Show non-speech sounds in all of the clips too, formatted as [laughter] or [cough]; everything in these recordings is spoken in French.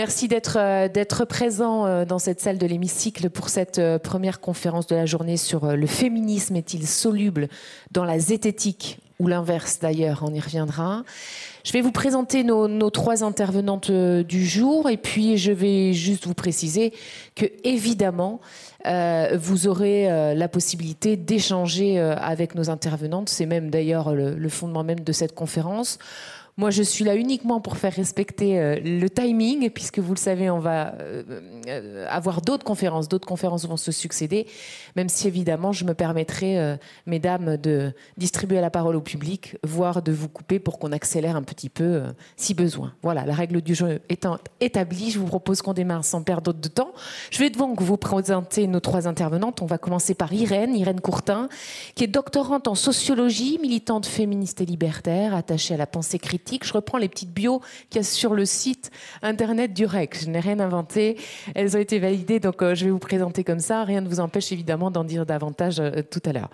Merci d'être euh, présent euh, dans cette salle de l'hémicycle pour cette euh, première conférence de la journée sur le féminisme est-il soluble dans la zététique ou l'inverse d'ailleurs, on y reviendra. Je vais vous présenter nos, trois intervenantes du jour et puis je vais juste vous préciser que évidemment vous aurez la possibilité d'échanger avec nos intervenantes. C'est même d'ailleurs le, fondement même de cette conférence. Moi, je suis là uniquement pour faire respecter euh, le timing, puisque vous le savez, on va euh, euh, avoir d'autres conférences. D'autres conférences vont se succéder, même si évidemment, je me permettrai, mesdames, de distribuer la parole au public, voire de vous couper pour qu'on accélère un petit peu si besoin. Voilà, la règle du jeu étant établie, je vous propose qu'on démarre sans perdre de temps. Je vais donc vous présenter nos trois intervenantes. On va commencer par Irène, Irène Courtin, qui est doctorante en sociologie, militante féministe et libertaire, attachée à la pensée critique je reprends les petites bios qu'il y a sur le site internet du REC. Je n'ai rien inventé. Elles ont été validées, donc euh, je vais vous présenter comme ça. Rien ne vous empêche évidemment d'en dire davantage euh, tout à l'heure.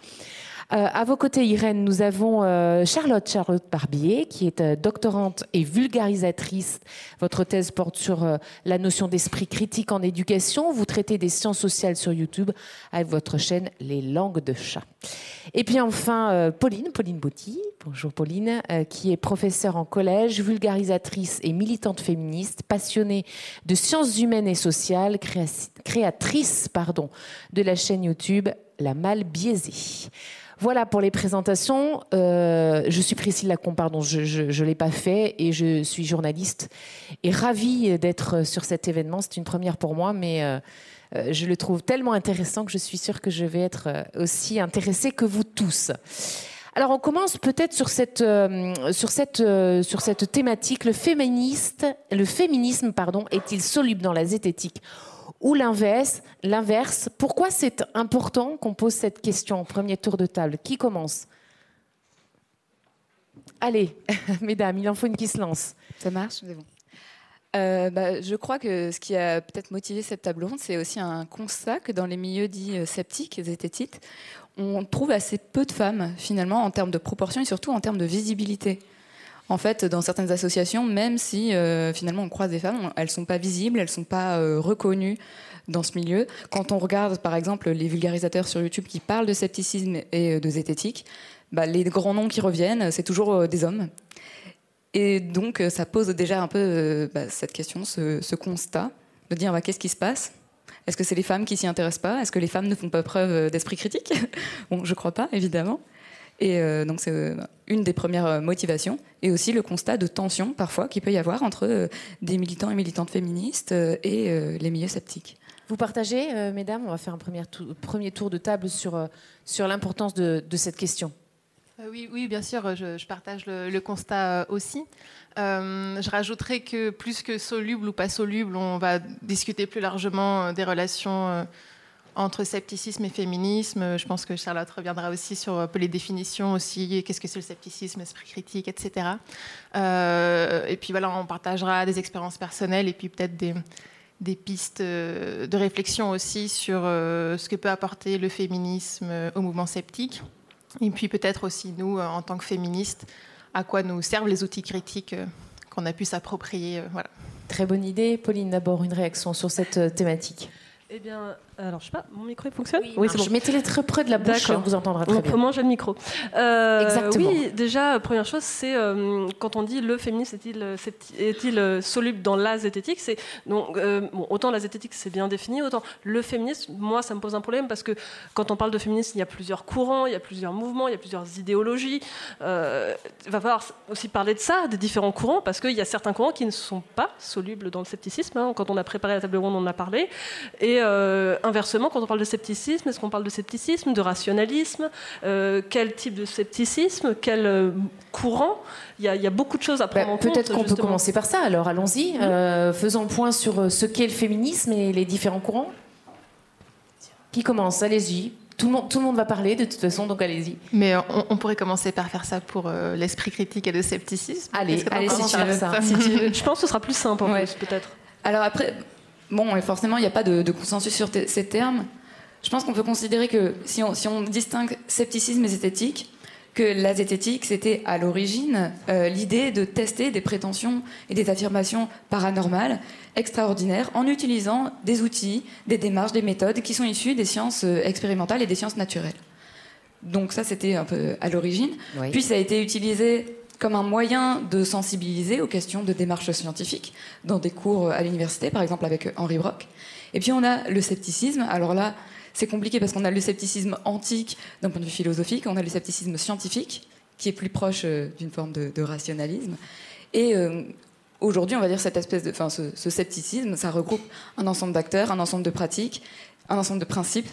Euh, à vos côtés, Irène, nous avons Charlotte Charlotte Barbier, qui est doctorante et vulgarisatrice. Votre thèse porte sur la notion d'esprit critique en éducation. Vous traitez des sciences sociales sur YouTube avec votre chaîne Les langues de chat. Et puis enfin, euh, Pauline, Pauline Bouty, bonjour Pauline, euh, qui est professeure en collège, vulgarisatrice et militante féministe, passionnée de sciences humaines et sociales, créatrice pardon, de la chaîne YouTube La Mal Biaisée. Voilà pour les présentations. Euh, je suis Priscille Lacombe, pardon, je ne l'ai pas fait et je suis journaliste et ravie d'être sur cet événement. C'est une première pour moi, mais euh, je le trouve tellement intéressant que je suis sûre que je vais être euh, aussi intéressée que vous tous. Alors on commence peut-être sur cette, euh, sur, cette, sur cette thématique. Le, féministe, le féminisme pardon, est-il soluble dans la zététique? Ou l'inverse, l'inverse Pourquoi c'est important qu'on pose cette question au premier tour de table? Qui commence? Allez, [laughs] mesdames, il en faut une qui se lance. Ça marche? Bon. Euh, bah, je crois que ce qui a peut-être motivé cette table ronde, c'est aussi un constat que dans les milieux dits euh, sceptiques et zététites, on trouve assez peu de femmes, finalement, en termes de proportion et surtout en termes de visibilité. En fait, dans certaines associations, même si euh, finalement on croise des femmes, elles ne sont pas visibles, elles ne sont pas reconnues dans ce milieu. Quand on regarde, par exemple, les vulgarisateurs sur YouTube qui parlent de scepticisme et de zététique, bah, les grands noms qui reviennent, c'est toujours des hommes. Et donc, euh, ça pose déjà un peu euh, bah, cette question, ce, constat, de dire bah, qu'est-ce qui se passe? Est-ce que c'est les femmes qui s'y intéressent pas? Est-ce que les femmes ne font pas preuve euh, d'esprit critique? [laughs] Bon, je crois pas, évidemment. Et donc, c'est une des premières motivations. Et aussi le constat de tension, parfois, qu'il peut y avoir entre des militants et militantes féministes et les milieux sceptiques. Vous partagez, mesdames On va faire un premier tour, de table sur, sur l'importance de cette question. Euh, oui, oui, bien sûr, je, partage le, constat euh, aussi. Euh, je rajouterais que plus que soluble ou pas soluble, on va discuter plus largement des relations entre scepticisme et féminisme. Je pense que Charlotte reviendra aussi sur les définitions aussi, qu'est-ce que c'est le scepticisme, l'esprit critique, etc. et puis voilà, on partagera des expériences personnelles et puis peut-être des, des pistes de réflexion aussi sur ce que peut apporter le féminisme au mouvement sceptique. Et puis peut-être aussi nous, euh, en tant que féministes, à quoi nous servent les outils critiques euh, qu'on a pu s'approprier. Euh, voilà. Très bonne idée. Pauline, d'abord une réaction sur cette thématique. Eh bien, alors je sais pas, mon micro fonctionne Oui, c'est bon. Je mettez-les très près de la bouche, on vous entendra très bien. Comment j'ai le micro euh, Exactement. Oui, déjà, première chose, c'est euh, quand on dit le féminisme est-il est euh, soluble dans la zététique C'est donc bon, autant la zététique c'est bien défini, autant le féminisme, moi, ça me pose un problème parce que quand on parle de féminisme, il y a plusieurs courants, il y a plusieurs mouvements, il y a plusieurs idéologies. il va falloir aussi parler de ça, des différents courants, parce qu'il y a certains courants qui ne sont pas solubles dans le scepticisme. Hein. Quand on a préparé la table ronde, on en a parlé. Et euh, inversement, quand on parle de scepticisme, est-ce qu'on parle de scepticisme, de rationalisme euh, Quel type de scepticisme Quel euh, courant? Il y, a, beaucoup de choses à prendre bah, en compte. Peut-être qu'on peut commencer par ça. Alors allons-y. Mhm. faisons le point sur ce qu'est le féminisme et les différents courants. Qui commence? Allez-y. Tout le, monde, tout le monde va parler de toute façon, donc allez-y. Mais on, pourrait commencer par faire ça pour l'esprit critique et le scepticisme. Allez, allez si, tu veux ça. Je pense que ce sera plus simple, en peut-être. Alors après, Bon, et forcément, il n'y a pas de, consensus sur ces termes. je pense qu'on peut considérer que si on, si on distingue scepticisme et zététique, que la zététique, c'était à l'origine euh, l'idée de tester des prétentions et des affirmations paranormales extraordinaires en utilisant des outils, des démarches, des méthodes qui sont issues des sciences euh, expérimentales et des sciences naturelles. Donc ça, c'était un peu à l'origine. Puis ça a été utilisé comme un moyen de sensibiliser aux questions de démarche scientifique dans des cours à l'université, par exemple avec Henri Brock. Et puis on a le scepticisme. Alors là, c'est compliqué parce qu'on a le scepticisme antique d'un point de vue philosophique, on a le scepticisme scientifique qui est plus proche euh, d'une forme de, rationalisme. Et euh, aujourd'hui, on va dire cette espèce de, enfin, ce, scepticisme, ça regroupe un ensemble d'acteurs, un ensemble de pratiques, un ensemble de principes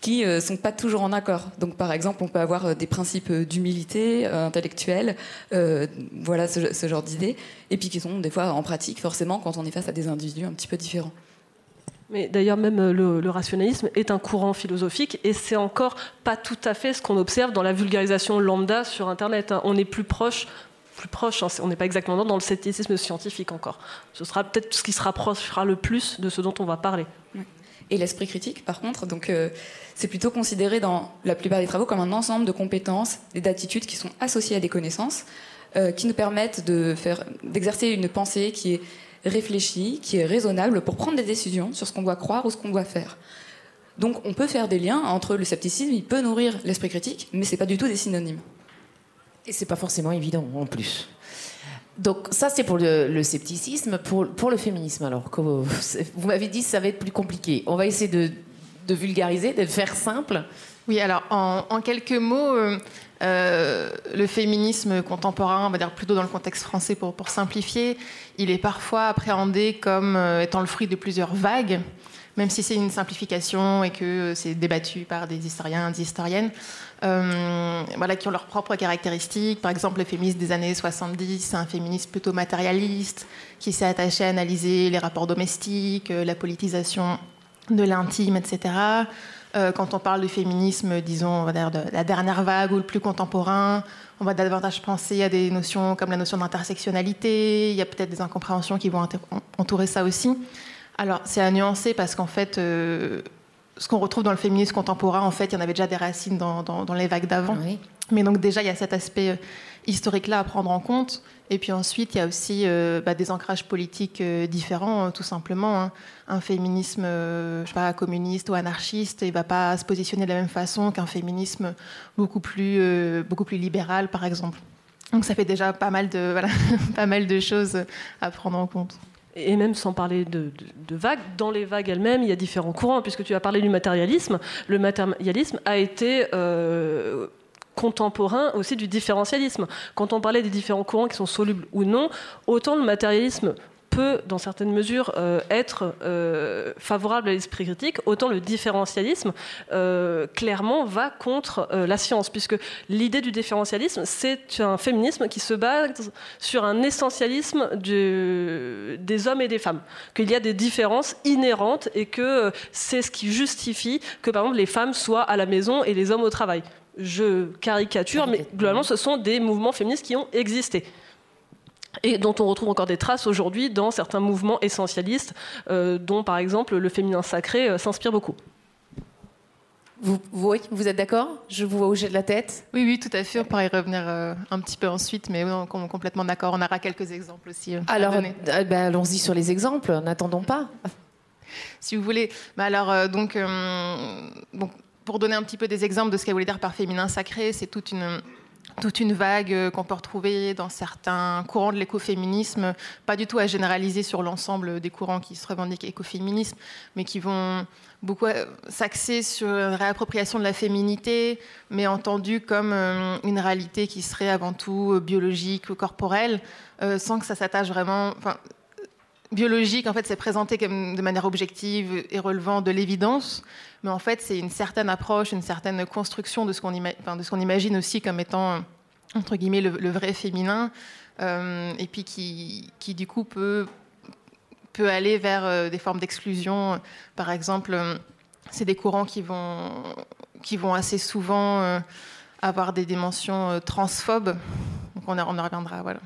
qui ne euh, sont pas toujours en accord. Donc, par exemple, on peut avoir des principes d'humilité intellectuelle, voilà ce, ce genre d'idées, et puis qui sont des fois en pratique, forcément, quand on est face à des individus un petit peu différents. Mais d'ailleurs, même euh, le, rationalisme est un courant philosophique et c'est encore pas tout à fait ce qu'on observe dans la vulgarisation lambda sur Internet. Hein. On est plus proche, plus proche, hein, on n'est pas exactement dans le scepticisme scientifique encore. Ce sera peut-être ce qui se rapprochera le plus de ce dont on va parler. Et l'esprit critique, par contre, donc euh, c'est plutôt considéré dans la plupart des travaux comme un ensemble de compétences et d'attitudes qui sont associées à des connaissances, euh, qui nous permettent de faire, d'exercer une pensée qui est réfléchi, qui est raisonnable pour prendre des décisions sur ce qu'on doit croire ou ce qu'on doit faire. Donc on peut faire des liens entre le scepticisme, il peut nourrir l'esprit critique, mais ce n'est pas du tout des synonymes. Et c'est pas forcément évident en plus. Donc ça c'est pour le, scepticisme, pour, le féminisme alors. Vous, vous m'avez dit que ça va être plus compliqué. On va essayer de, vulgariser, de faire simple. Oui, alors en, quelques mots, euh, euh, le féminisme contemporain, on va dire plutôt dans le contexte français pour, pour simplifier, il est parfois appréhendé comme euh, étant le fruit de plusieurs vagues, même si c'est une simplification et que c'est débattu par des historiens, des historiennes, voilà, qui ont leurs propres caractéristiques. Par exemple, le féminisme des années 70, c'est un féminisme plutôt matérialiste, qui s'est attaché à analyser les rapports domestiques, la politisation de l'intime, etc. Euh, quand on parle du féminisme, disons, de la dernière vague ou le plus contemporain, on va davantage penser à des notions comme la notion d'intersectionnalité. Il y a peut-être des incompréhensions qui vont entourer ça aussi. Alors, c'est à nuancer parce qu'en fait, euh, ce qu'on retrouve dans le féminisme contemporain, en fait, il y en avait déjà des racines dans, les vagues d'avant. Mais donc déjà, il y a cet aspect euh, historique-là à prendre en compte. Et puis ensuite, il y a aussi euh, bah, des ancrages politiques euh, différents, hein, tout simplement. Hein. Un féminisme, je sais pas, communiste ou anarchiste, il ne va pas se positionner de la même façon qu'un féminisme beaucoup plus, beaucoup plus libéral, par exemple. Donc ça fait déjà pas mal de, voilà, [laughs] pas mal de choses à prendre en compte et même sans parler de, vagues, dans les vagues elles-mêmes, il y a différents courants, puisque tu as parlé du matérialisme. Le matérialisme a été euh, contemporain aussi du différentialisme. Quand on parlait des différents courants qui sont solubles ou non, autant le matérialisme peut, dans certaines mesures, euh, être euh, favorable à l'esprit critique, autant le différentialisme, euh, clairement, va contre la science, puisque l'idée du différentialisme, c'est un féminisme qui se base sur un essentialisme des hommes et des femmes, qu'il y a des différences inhérentes et que c'est ce qui justifie que, par exemple, les femmes soient à la maison et les hommes au travail. Je caricature, mais globalement, ce sont des mouvements féministes qui ont existé et dont on retrouve encore des traces aujourd'hui dans certains mouvements essentialistes, euh, dont par exemple le féminin sacré euh, s'inspire beaucoup. Vous, vous, êtes d'accord? Je vous vois bouger de la tête. Oui, oui, tout à fait. On pourra y revenir euh, un petit peu ensuite, mais on est complètement d'accord. On aura quelques exemples aussi. alors, ben, allons-y sur les exemples. N'attendons pas. Si vous voulez. Bah, alors, donc, pour donner un petit peu des exemples de ce qu'elle voulait dire par féminin sacré, c'est toute une toute une vague euh, qu'on peut retrouver dans certains courants de l'écoféminisme, pas du tout à généraliser sur l'ensemble des courants qui se revendiquent écoféminisme, mais qui vont beaucoup euh, s'axer sur une réappropriation de la féminité, mais entendue comme euh, une réalité qui serait avant tout biologique ou corporelle, sans que ça s'attache vraiment biologique, en fait, c'est présenté comme de manière objective et relevant de l'évidence, mais en fait, c'est une certaine approche, une certaine construction de ce qu'on imagine aussi comme étant, entre guillemets, le, vrai féminin, euh, et puis qui, du coup, peut, peut aller vers euh, des formes d'exclusion. Par exemple, euh, c'est des courants qui vont, qui vont assez souvent avoir des dimensions transphobes. Donc, on, on en reviendra, voilà.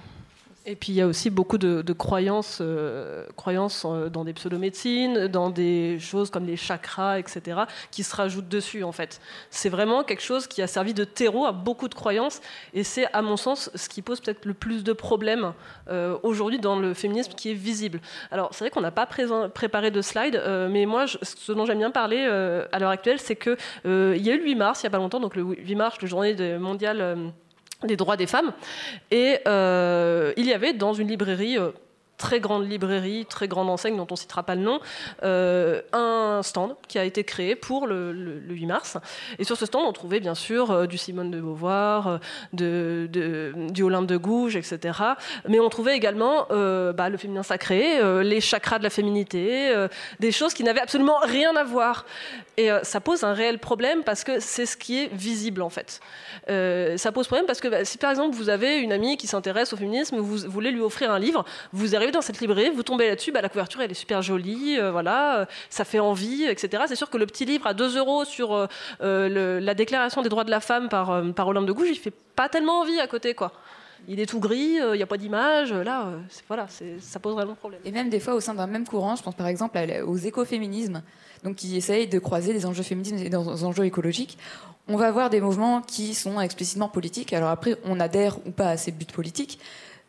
Et puis il y a aussi beaucoup de, croyances, euh, croyances euh, dans des pseudomédecines, dans des choses comme les chakras, etc., qui se rajoutent dessus en fait. C'est vraiment quelque chose qui a servi de terreau à beaucoup de croyances, et c'est à mon sens ce qui pose peut-être le plus de problèmes euh, aujourd'hui dans le féminisme qui est visible. Alors c'est vrai qu'on n'a pas préparé de slide, mais moi ce dont j'aime bien parler à l'heure actuelle, c'est que il y a eu le 8 mars, il n'y a pas longtemps, donc le 8 mars, la journée mondiale des droits des femmes. Et euh, il y avait dans une librairie euh, très grande librairie, très grande enseigne dont on ne citera pas le nom, euh, un stand qui a été créé pour le, 8 mars. Et sur ce stand, on trouvait bien sûr euh, du Simone de Beauvoir, euh, du Olympe de Gouges, etc. Mais on trouvait également bah, le féminin sacré, les chakras de la féminité, des choses qui n'avaient absolument rien à voir. Et ça pose un réel problème parce que c'est ce qui est visible en fait. ça pose problème parce que bah, si par exemple vous avez une amie qui s'intéresse au féminisme, vous voulez lui offrir un livre, vous arrivez dans cette librairie, vous tombez là-dessus, bah, la couverture elle est super jolie, euh, voilà, euh, ça fait envie, etc. C'est sûr que le petit livre à 2 euros sur euh, la déclaration des droits de la femme par, par Olympe de Gouges, il fait pas tellement envie à côté, quoi il est tout gris, il n'y a pas d'image. Là, voilà, ça pose vraiment problème. Et même des fois, au sein d'un même courant, je pense par exemple aux écoféminismes, donc qui essayent de croiser des enjeux féministes et des enjeux écologiques. On va avoir des mouvements qui sont explicitement politiques. Alors après, on adhère ou pas à ces buts politiques,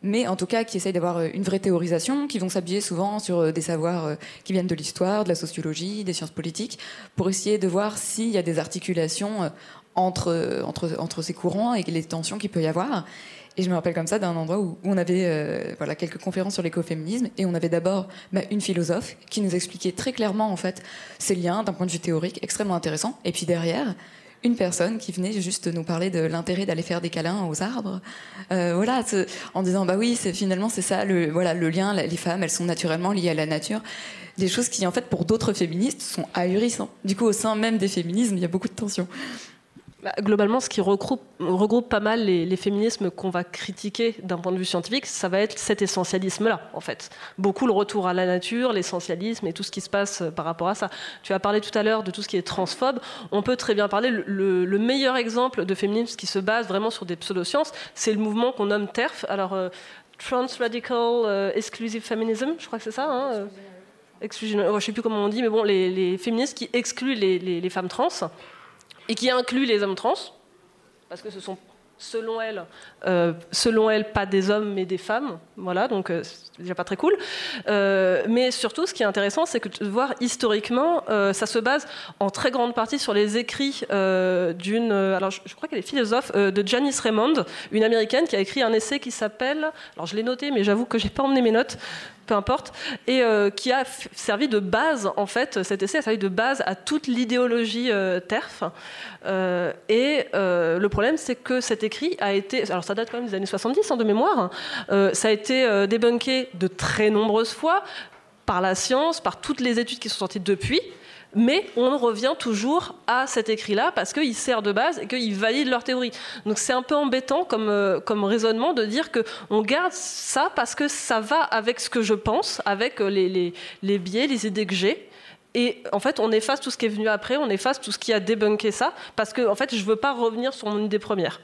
mais en tout cas qui essayent d'avoir euh, une vraie théorisation, qui vont s'habiller souvent sur euh, des savoirs euh, qui viennent de l'histoire, de la sociologie, des sciences politiques, pour essayer de voir s'il y a des articulations entre, entre, entre ces courants et les tensions qu'il peut y avoir. Et je me rappelle comme ça d'un endroit où, on avait voilà, quelques conférences sur l'écoféminisme et on avait d'abord bah, une philosophe qui nous expliquait très clairement en fait ces liens d'un point de vue théorique extrêmement intéressant. Et puis derrière, une personne qui venait juste nous parler de l'intérêt d'aller faire des câlins aux arbres. Euh, voilà, en disant bah oui, c'est finalement c'est ça le voilà le lien. Les femmes, elles sont naturellement liées à la nature. Des choses qui en fait pour d'autres féministes sont ahurissants. Du coup, au sein même des féminismes, il y a beaucoup de tensions. Bah, globalement, ce qui regroupe, regroupe pas mal les, féminismes qu'on va critiquer d'un point de vue scientifique, ça va être cet essentialisme-là, en fait. Beaucoup le retour à la nature, l'essentialisme et tout ce qui se passe euh, par rapport à ça. Tu as parlé tout à l'heure de tout ce qui est transphobe. On peut très bien parler, le, meilleur exemple de féminisme qui se base vraiment sur des pseudosciences, c'est le mouvement qu'on nomme TERF. Alors, euh, Trans Radical euh, Exclusive Feminism, je crois que c'est ça. Hein, je ne sais plus comment on dit, mais bon, les, féministes qui excluent les, les femmes trans et qui inclut les hommes trans, parce que ce sont selon elle, euh, selon elle, pas des hommes mais des femmes. Voilà, donc euh, c'est déjà pas très cool. Euh, mais surtout, ce qui est intéressant, c'est que de voir historiquement, ça se base en très grande partie sur les écrits d'une, alors je, crois qu'elle est philosophe, de Janice Raymond, une américaine qui a écrit un essai qui s'appelle, alors je l'ai noté, mais j'avoue que j'ai pas emmené mes notes, peu importe, et euh, qui a servi de base, en fait, cet essai a servi de base à toute l'idéologie euh, TERF. Euh, et le problème, c'est que cet écrit a été, alors ça date quand même des années 70 hein, de mémoire, ça a été débunké de très nombreuses fois par la science, par toutes les études qui sont sorties depuis mais on revient toujours à cet écrit-là parce qu'il sert de base et qu'il valide leur théorie. Donc c'est un peu embêtant comme, euh, raisonnement de dire qu'on garde ça parce que ça va avec ce que je pense, avec euh, les, biais, les idées que j'ai. Et en fait, on efface tout ce qui est venu après, on efface tout ce qui a débunké ça, parce que fait, je ne veux pas revenir sur mon idée première.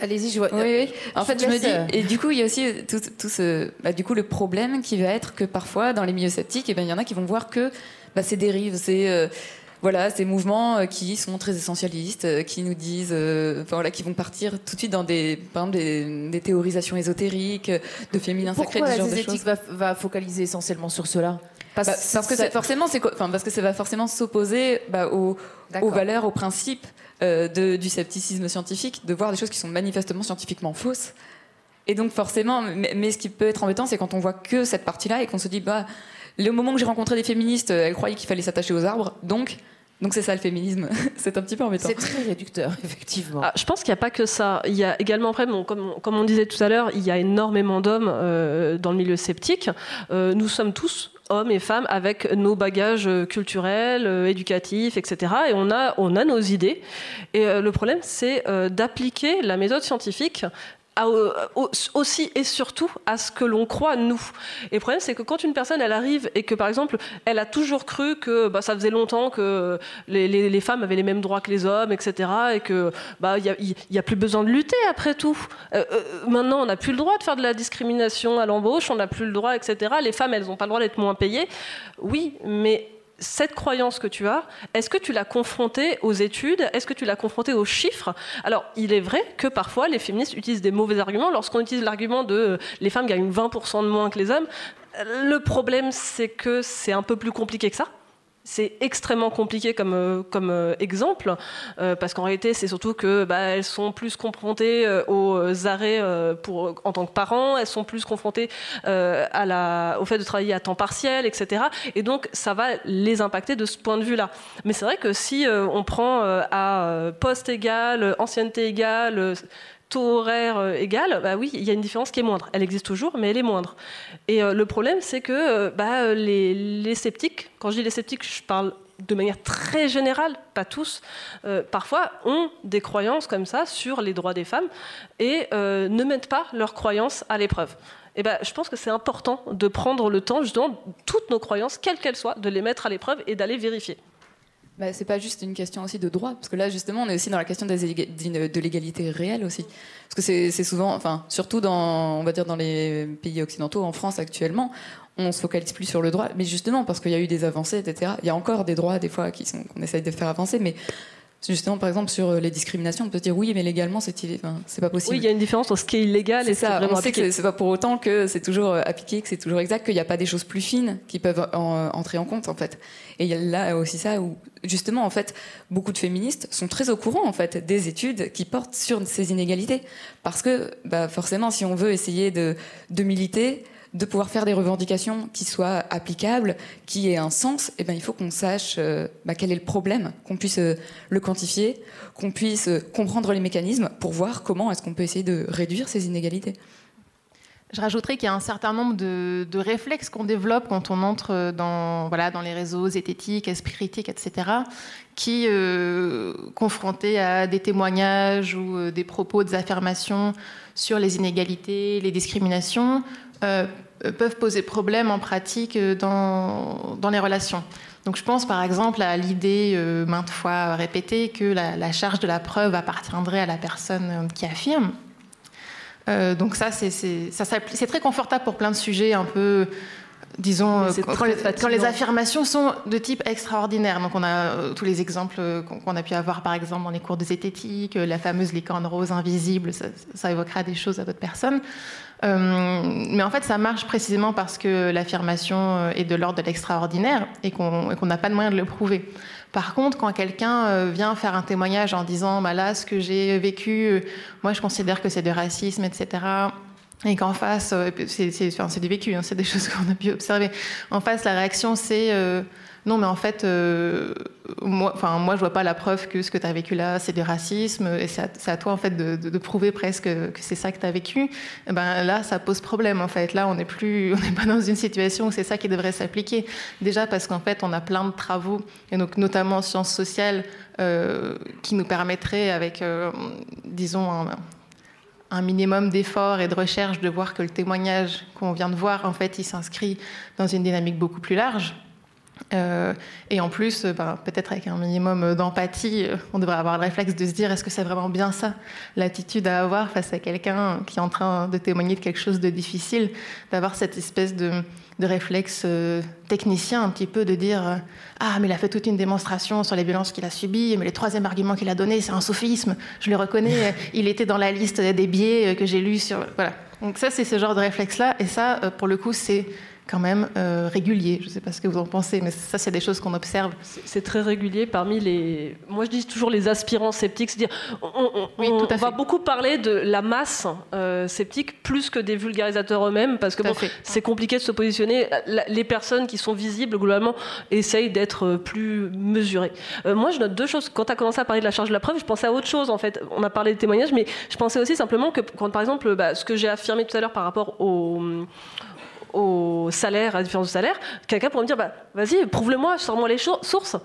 Allez-y, je vois. Oui, oui. En fait, je me dis, euh, et du coup, il y a aussi tout, tout ce, bah, du coup, le problème qui va être que parfois, dans les milieux sceptiques, eh ben, il y en a qui vont voir que bah, ces dérives, c'est euh, voilà, ces mouvements euh, qui sont très essentialistes, qui nous disent, voilà, qui vont partir tout de suite dans des, par exemple, des, théorisations ésotériques, de féminin sacré, Pourquoi la zététique va, va, focaliser essentiellement sur cela? Parce, bah, parce que c'est forcément, c'est, enfin, parce que ça va forcément s'opposer bah, aux, aux valeurs, aux principes euh, du scepticisme scientifique, de voir des choses qui sont manifestement scientifiquement fausses. Et donc forcément, mais, ce qui peut être embêtant, c'est quand on voit que cette partie-là et qu'on se dit, bah, le moment où j'ai rencontré des féministes, elles croyaient qu'il fallait s'attacher aux arbres, donc donc c'est ça le féminisme. [laughs] c'est un petit peu embêtant. C'est très réducteur, [laughs] effectivement. Ah, je pense qu'il n'y a pas que ça. Il y a également, après, comme, on disait tout à l'heure, il y a énormément d'hommes euh, dans le milieu sceptique. Euh, nous sommes tous hommes et femmes avec nos bagages culturels, euh, éducatifs, etc. Et on a, on a nos idées. Et le problème, c'est d'appliquer la méthode scientifique aussi et surtout à ce que l'on croit nous. Et le problème, c'est que quand une personne, elle arrive et que, par exemple, elle a toujours cru que bah, ça faisait longtemps que les, femmes avaient les mêmes droits que les hommes, etc., et que bah il n'y a, plus besoin de lutter après tout. Euh, euh, maintenant, on n'a plus le droit de faire de la discrimination à l'embauche, on n'a plus le droit, etc. Les femmes, elles n'ont pas le droit d'être moins payées. Oui, mais cette croyance que tu as, est-ce que tu l'as confrontée aux études? Est-ce que tu l'as confrontée aux chiffres? Alors, il est vrai que parfois les féministes utilisent des mauvais arguments. Lorsqu'on utilise l'argument de euh, les femmes gagnent 20% de moins que les hommes, le problème c'est que c'est un peu plus compliqué que ça c'est extrêmement compliqué comme, euh, euh, exemple, euh, parce qu'en réalité, c'est surtout que bah, elles sont plus confrontées aux arrêts en tant que parents, elles sont plus confrontées au fait de travailler à temps partiel, etc. Et donc, ça va les impacter de ce point de vue-là. Mais c'est vrai que si on prend à poste égal, ancienneté égale, taux horaire euh, égal, bah oui, il y a une différence qui est moindre. Elle existe toujours, mais elle est moindre. Et euh, le problème, c'est que euh, bah, les, sceptiques, quand je dis les sceptiques, je parle de manière très générale, pas tous, parfois ont des croyances comme ça sur les droits des femmes et ne mettent pas leurs croyances à l'épreuve. Ben, je pense que c'est important de prendre le temps, justement, toutes nos croyances, quelles qu'elles soient, de les mettre à l'épreuve et d'aller vérifier. Bah, c'est pas juste une question aussi de droit, parce que là justement on est aussi dans la question de l'égalité réelle aussi, parce que c'est souvent, enfin surtout dans, on va dire dans les pays occidentaux, en France actuellement, on se focalise plus sur le droit, mais justement parce qu'il y a eu des avancées, etc. Il y a encore des droits des fois qu'on essaye de faire avancer, mais Justement, par exemple, sur les discriminations, on peut se dire oui, mais légalement, c'est enfin, pas possible. Oui, il y a une différence entre ce qui est illégal et ça. vraiment on sait que c'est pas pour autant que c'est toujours euh, appliqué, que c'est toujours exact, qu'il n'y a pas des choses plus fines qui peuvent entrer en compte, en fait. Et il y a là aussi ça où, justement, en fait, beaucoup de féministes sont très au courant, en fait, des études qui portent sur ces inégalités. Parce que, bah, forcément, si on veut essayer de, de militer, de pouvoir faire des revendications qui soient applicables, qui aient un sens, eh ben, il faut qu'on sache euh, bah, quel est le problème, qu'on puisse euh, le quantifier, qu'on puisse euh, comprendre les mécanismes pour voir comment est-ce qu'on peut essayer de réduire ces inégalités. Je rajouterais qu'il y a un certain nombre de, réflexes qu'on développe quand on entre dans, voilà, dans les réseaux zététiques, esprit critique, etc., qui, confrontés à des témoignages ou des propos, des affirmations sur les inégalités, les discriminations, peuvent poser problème en pratique euh, dans, dans, les relations. Donc je pense par exemple à l'idée euh, maintes fois répétée que la, charge de la preuve appartiendrait à la personne qui affirme. donc ça, c'est très confortable pour plein de sujets un peu disons, quand les, quand les, affirmations sont de type extraordinaire. Donc, on a tous les exemples qu'on a pu avoir, par exemple, dans les cours de zététique, la fameuse licorne rose invisible, ça, ça évoquera des choses à d'autres personnes. Euh, mais en fait, ça marche précisément parce que l'affirmation euh, est de l'ordre de l'extraordinaire et qu'on n'a pas de moyen de le prouver. Par contre, quand quelqu'un euh, vient faire un témoignage en disant bah là, ce que j'ai vécu, moi je considère que c'est du racisme, etc. Et qu'en face, c'est du vécu, hein, c'est des [laughs] choses qu'on a pu observer. En face, la réaction, c'est non, mais en fait, euh, moi, enfin, moi, je vois pas la preuve que ce que tu as vécu là, c'est du racisme, et c'est à, toi, en fait, de, prouver presque que c'est ça que tu as vécu. Eh ben, là, ça pose problème, en fait. Là, on n'est plus, [laughs] on n'est pas dans une situation où c'est ça qui devrait s'appliquer. Déjà parce qu'en fait, on a plein de travaux, et donc notamment en sciences sociales, euh, qui nous permettraient, avec, euh, disons, un, un minimum d'effort et de recherche, de voir que le témoignage qu'on vient de voir, en fait, il s'inscrit dans une dynamique beaucoup plus large. Euh, et en plus, euh, ben, peut-être avec un minimum d'empathie, euh, on devrait avoir le réflexe de se dire est-ce que c'est vraiment bien ça, l'attitude à avoir face à quelqu'un qui est en train de témoigner de quelque chose de difficile, d'avoir cette espèce de, de réflexe technicien un petit peu de dire ah mais il a fait toute une démonstration sur les violences qu'il a subies, mais le troisième argument qu'il a donné c'est un sophisme, je le reconnais, [laughs] il était dans la liste des biais que j'ai lus sur voilà. Donc ça c'est ce genre de réflexe là, et ça pour le coup c'est quand même euh, régulier. Je ne sais pas ce que vous en pensez, mais ça, c'est des choses qu'on observe. C'est très régulier parmi les. Moi, je dis toujours les aspirants sceptiques. C'est-à-dire, on, va beaucoup parler de la masse euh, sceptique plus que des vulgarisateurs eux-mêmes, parce que bon, c'est compliqué de se positionner. Les personnes qui sont visibles, globalement, essayent d'être euh, plus mesurées. moi, je note deux choses. Quand tu as commencé à parler de la charge de la preuve, je pensais à autre chose, en fait. On a parlé des témoignages, mais je pensais aussi simplement que, quand, par exemple, bah, ce que j'ai affirmé tout à l'heure par rapport au au salaire, à la différence de salaire, quelqu'un pourrait me dire bah, vas-y, prouve-le-moi, sors-moi les sources.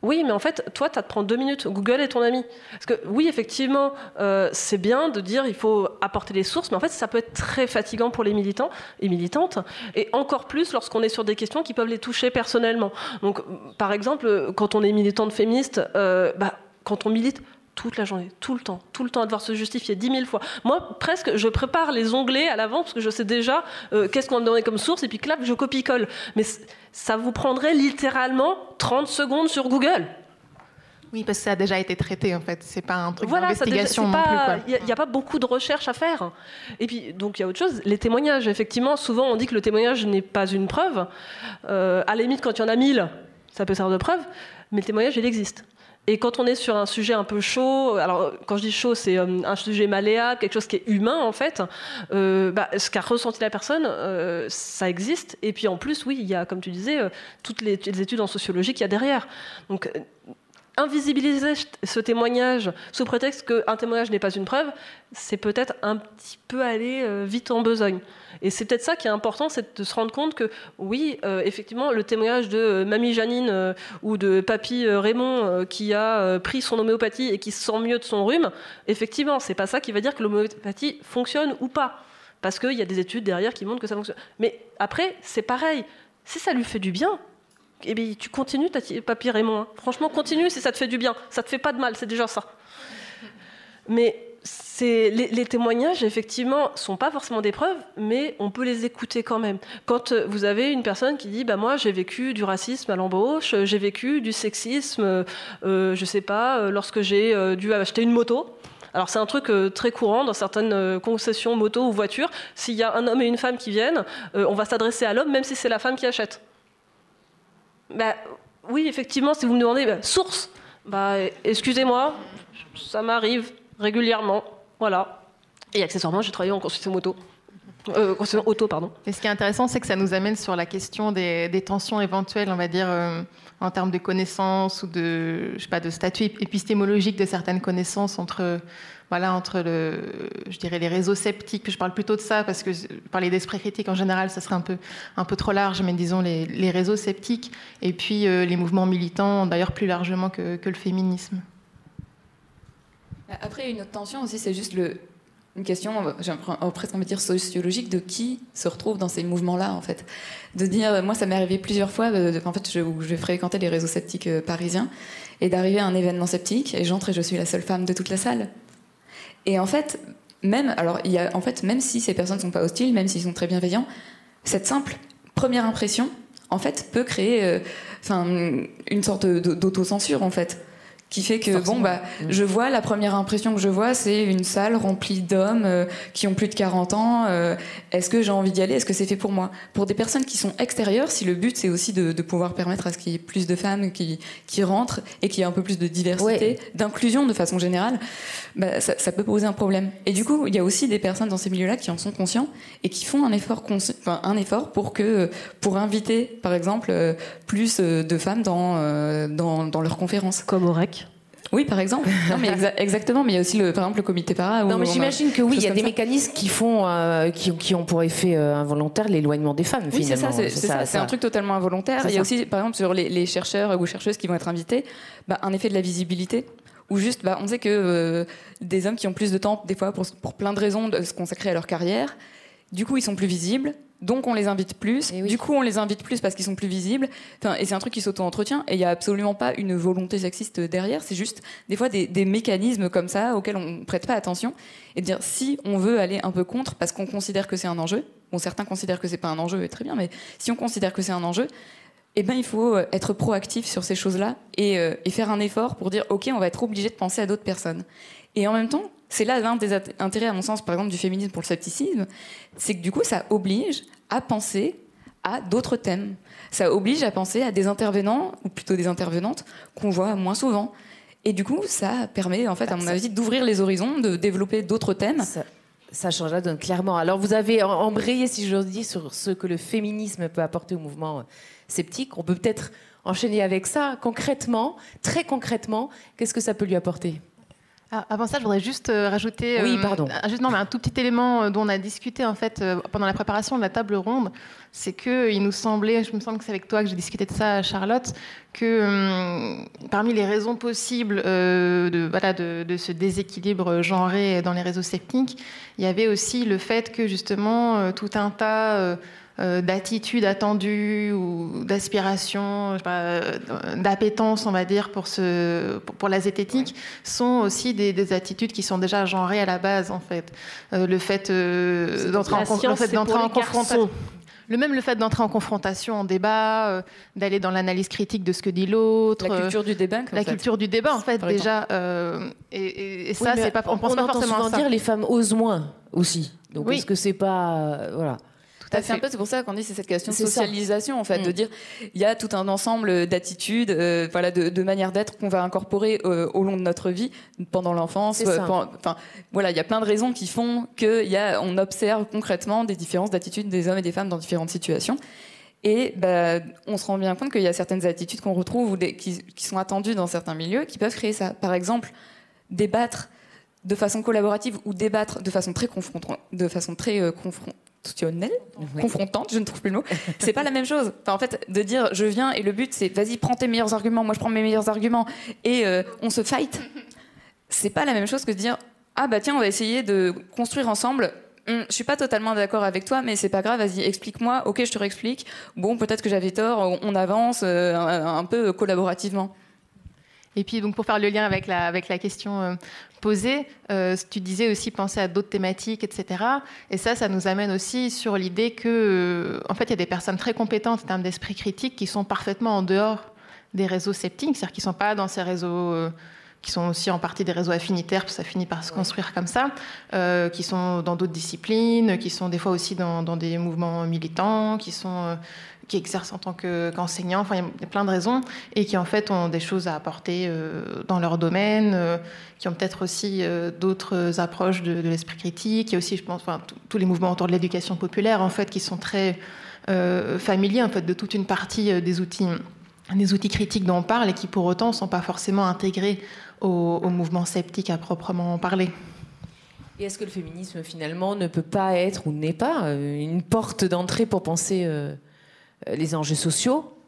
Oui, mais en fait, toi, ça te prend deux minutes. Google est ton ami. Parce que oui, effectivement, euh, c'est bien de dire il faut apporter les sources, mais en fait, ça peut être très fatigant pour les militants et militantes, et encore plus lorsqu'on est sur des questions qui peuvent les toucher personnellement. Donc, par exemple, quand on est militante féministe, euh, bah, quand on milite, toute la journée, tout le temps, tout le temps à devoir se justifier dix mille fois. Moi, presque, je prépare les onglets à l'avance parce que je sais déjà euh, qu'est-ce qu'on va me donner comme source et puis clap, je copie-colle. Mais ça vous prendrait littéralement 30 secondes sur Google. Oui, parce que ça a déjà été traité en fait. C'est pas un truc d'investigation non plus. Il n'y a, pas beaucoup de recherche à faire. Et puis donc il y a autre chose. Les témoignages, effectivement, souvent on dit que le témoignage n'est pas une preuve. Euh, à la limite, quand il y en a mille, ça peut servir de preuve. Mais le témoignage, il existe. Et quand on est sur un sujet un peu chaud, alors quand je dis chaud, c'est euh, un sujet malléable, quelque chose qui est humain en fait, euh, bah, ce qu'a ressenti la personne, euh, ça existe. Et puis en plus, oui, il y a, comme tu disais, toutes les, études en sociologie qu'il y a derrière. Donc invisibiliser ce témoignage sous prétexte qu'un témoignage n'est pas une preuve, c'est peut-être un petit peu aller vite en besogne. Et c'est peut-être ça qui est important, c'est de se rendre compte que oui, euh, effectivement, le témoignage de euh, Mamie Janine euh, ou de Papy Raymond qui a pris son homéopathie et qui se sent mieux de son rhume, effectivement, c'est pas ça qui va dire que l'homéopathie fonctionne ou pas. Parce qu'il y a des études derrière qui montrent que ça fonctionne. Mais après, c'est pareil. Si ça lui fait du bien, eh bien, tu continues, Papy Raymond. Hein. Franchement, continue si ça te fait du bien. Ça te fait pas de mal, c'est déjà ça. Mais les, témoignages, effectivement, sont pas forcément des preuves, mais on peut les écouter quand même. Quand euh, vous avez une personne qui dit, bah moi, j'ai vécu du racisme à l'embauche, j'ai vécu du sexisme, euh, euh je sais pas, euh, lorsque j'ai dû acheter une moto. Alors c'est un truc très courant dans certaines concessions moto ou voitures. S'il y a un homme et une femme qui viennent, on va s'adresser à l'homme, même si c'est la femme qui achète. Bah, oui, effectivement, si vous me demandez, bah, source, bah, excusez-moi, ça m'arrive régulièrement. Voilà. Et accessoirement, j'ai travaillé en construction moto. Euh, auto, pardon. Et ce qui est intéressant, c'est que ça nous amène sur la question des, tensions éventuelles, on va dire, euh, en termes de connaissances ou de, je sais pas, de statut épistémologique de certaines connaissances entre, voilà, entre le, je dirais, les réseaux sceptiques. Je parle plutôt de ça parce que parler d'esprit critique en général, ça serait un peu, un peu trop large, mais disons les, réseaux sceptiques et puis euh, les mouvements militants, d'ailleurs plus largement que le féminisme. Après, une autre tension aussi, c'est juste le, une question, presque envie de dire sociologique, de qui se retrouve dans ces mouvements-là, en fait. De dire, moi, ça m'est arrivé plusieurs fois, euh, en fait, je, je fréquentais les réseaux sceptiques euh, parisiens, et d'arriver à un événement sceptique, et j'entre et je suis la seule femme de toute la salle. Et en fait, même, alors, en fait, même si ces personnes ne sont pas hostiles, même s'ils sont très bienveillants, cette simple première impression, en fait, peut créer euh, une sorte d'autocensure, en fait qui fait que bon bah mm. je vois la première impression que je vois c'est une salle remplie d'hommes euh, qui ont plus de 40 ans euh, est-ce que j'ai envie d'y aller est-ce que c'est fait pour moi? Pour des personnes qui sont extérieures si le but c'est aussi de, de, pouvoir permettre à ce qu'il y ait plus de femmes qui, qui rentrent et qu'il y ait un peu plus de diversité d'inclusion de façon générale bah, ça, ça, peut poser un problème. Et du coup il y a aussi des personnes dans ces milieux là qui en sont conscients et qui font un effort enfin, un effort pour que pour inviter par exemple euh, plus de femmes dans, dans, dans leurs conférences. Comme au REC oui, par exemple. [laughs] Non, mais exactement. Mais il y a aussi, le, par exemple, le comité para. Non, mais j'imagine que oui, il y a des mécanismes qui font, euh, qui, qui, ont pour effet euh, involontaire l'éloignement des femmes. Oui, c'est ça. C'est un truc totalement involontaire. Il y a aussi, par exemple, sur les, chercheurs ou chercheuses qui vont être invités, bah, un effet de la visibilité. Ou juste, bah, on sait que euh, des hommes qui ont plus de temps, des fois, pour, pour plein de raisons, de se consacrer à leur carrière, du coup, ils sont plus visibles donc on les invite plus. Du coup, on les invite plus parce qu'ils sont plus visibles. Enfin, et c'est un truc qui s'auto-entretient. Et il n'y a absolument pas une volonté sexiste derrière. C'est juste des fois des, mécanismes comme ça auxquels on ne prête pas attention. Et de dire si on veut aller un peu contre parce qu'on considère que c'est un enjeu. Bon, certains considèrent que c'est pas un enjeu, et très bien. Mais si on considère que c'est un enjeu, eh ben, il faut euh, être proactif sur ces choses-là et, euh, et faire un effort pour dire ok, on va être obligé de penser à d'autres personnes. Et en même temps, c'est là l'un des intérêts, à mon sens, par exemple, du féminisme pour le scepticisme, c'est que du coup, ça oblige à penser à d'autres thèmes. Ça oblige à penser à des intervenants, ou plutôt des intervenantes, qu'on voit moins souvent. Et du coup, ça permet, en fait, à mon avis, d'ouvrir les horizons, de développer d'autres thèmes. Ça, change la donne, clairement. Alors, vous avez embrayé, si j'ose dire, sur ce que le féminisme peut apporter au mouvement sceptique. On peut peut-être enchaîner avec ça. Concrètement, très concrètement, qu'est-ce que ça peut lui apporter? Avant ça, je voudrais juste euh, rajouter oui, pardon. juste, non, mais un tout petit élément dont on a discuté en fait pendant la préparation de la table ronde, c'est que il nous semblait, je me semble que c'est avec toi que j'ai discuté de ça, Charlotte, que hum, parmi les raisons possibles de, voilà, de, de, ce déséquilibre genré dans les réseaux sceptiques, il y avait aussi le fait que justement tout un tas euh, d'attitude attendue ou d'aspiration, euh, d'appétence, on va dire, pour, ce, pour, la zététique, sont aussi des, attitudes qui sont déjà genrées à la base, en fait. Euh, le fait d'entrer en, en confrontation. Le même le fait d'entrer en confrontation, en débat, d'aller dans l'analyse critique de ce que dit l'autre. La culture du débat. La culture du débat, en fait, déjà. et, ça, c'est pas. On, pense pas forcément souvent dire les femmes osent moins aussi. Donc est-ce que c'est pas voilà. C'est un peu pour ça qu'on dit c'est cette question de socialisation en fait, de mm. dire il y a tout un ensemble d'attitudes, euh, voilà, de, de manières d'être qu'on va incorporer euh, au long de notre vie, pendant l'enfance. Euh, enfin, voilà, il y a plein de raisons qui font qu'on observe concrètement des différences d'attitudes des hommes et des femmes dans différentes situations. Et bah, on se rend bien compte qu'il y a certaines attitudes qu'on retrouve ou des, qui, qui, sont attendues dans certains milieux qui peuvent créer ça. Par exemple, débattre de façon collaborative ou débattre de façon très confrontante, de façon très confrontante, je ne trouve plus le mot. [laughs] C'est pas la même chose. en fait, de dire je viens et le but c'est vas-y prends tes meilleurs arguments, moi je prends mes meilleurs arguments et euh, on se fight. C'est pas la même chose que de dire ah bah tiens on va essayer de construire ensemble. Hum, je suis pas totalement d'accord avec toi, mais c'est pas grave. Vas-y, explique-moi. Ok, je te réexplique. Bon, peut-être que j'avais tort. On avance euh, un, peu collaborativement. Et puis, donc, pour faire le lien avec la, avec la question euh, posée, euh, tu disais aussi penser à d'autres thématiques, etc. Et ça, ça nous amène aussi sur l'idée que, euh, en fait, il y a des personnes très compétentes en termes d'esprit critique qui sont parfaitement en dehors des réseaux sceptiques, c'est-à-dire qui ne sont pas dans ces réseaux qui sont aussi en partie des réseaux affinitaires, parce que ça finit par se construire comme ça, qui sont dans d'autres disciplines, qui sont des fois aussi dans, dans des mouvements militants, qui sont qui exercent en tant qu'enseignants, enfin il y a plein de raisons, et qui en fait ont des choses à apporter euh, dans leur domaine, euh, qui ont peut-être aussi euh, d'autres approches de, l'esprit critique. A aussi, je pense, enfin, tous les mouvements autour de l'éducation populaire, en fait, qui sont très familiers en fait de toute une partie des outils, des outils critiques dont on parle et qui pour autant ne sont pas forcément intégrés au, au mouvement sceptique à proprement parler. Et est-ce que le féminisme finalement ne peut pas être ou n'est pas une porte d'entrée pour penser les enjeux sociaux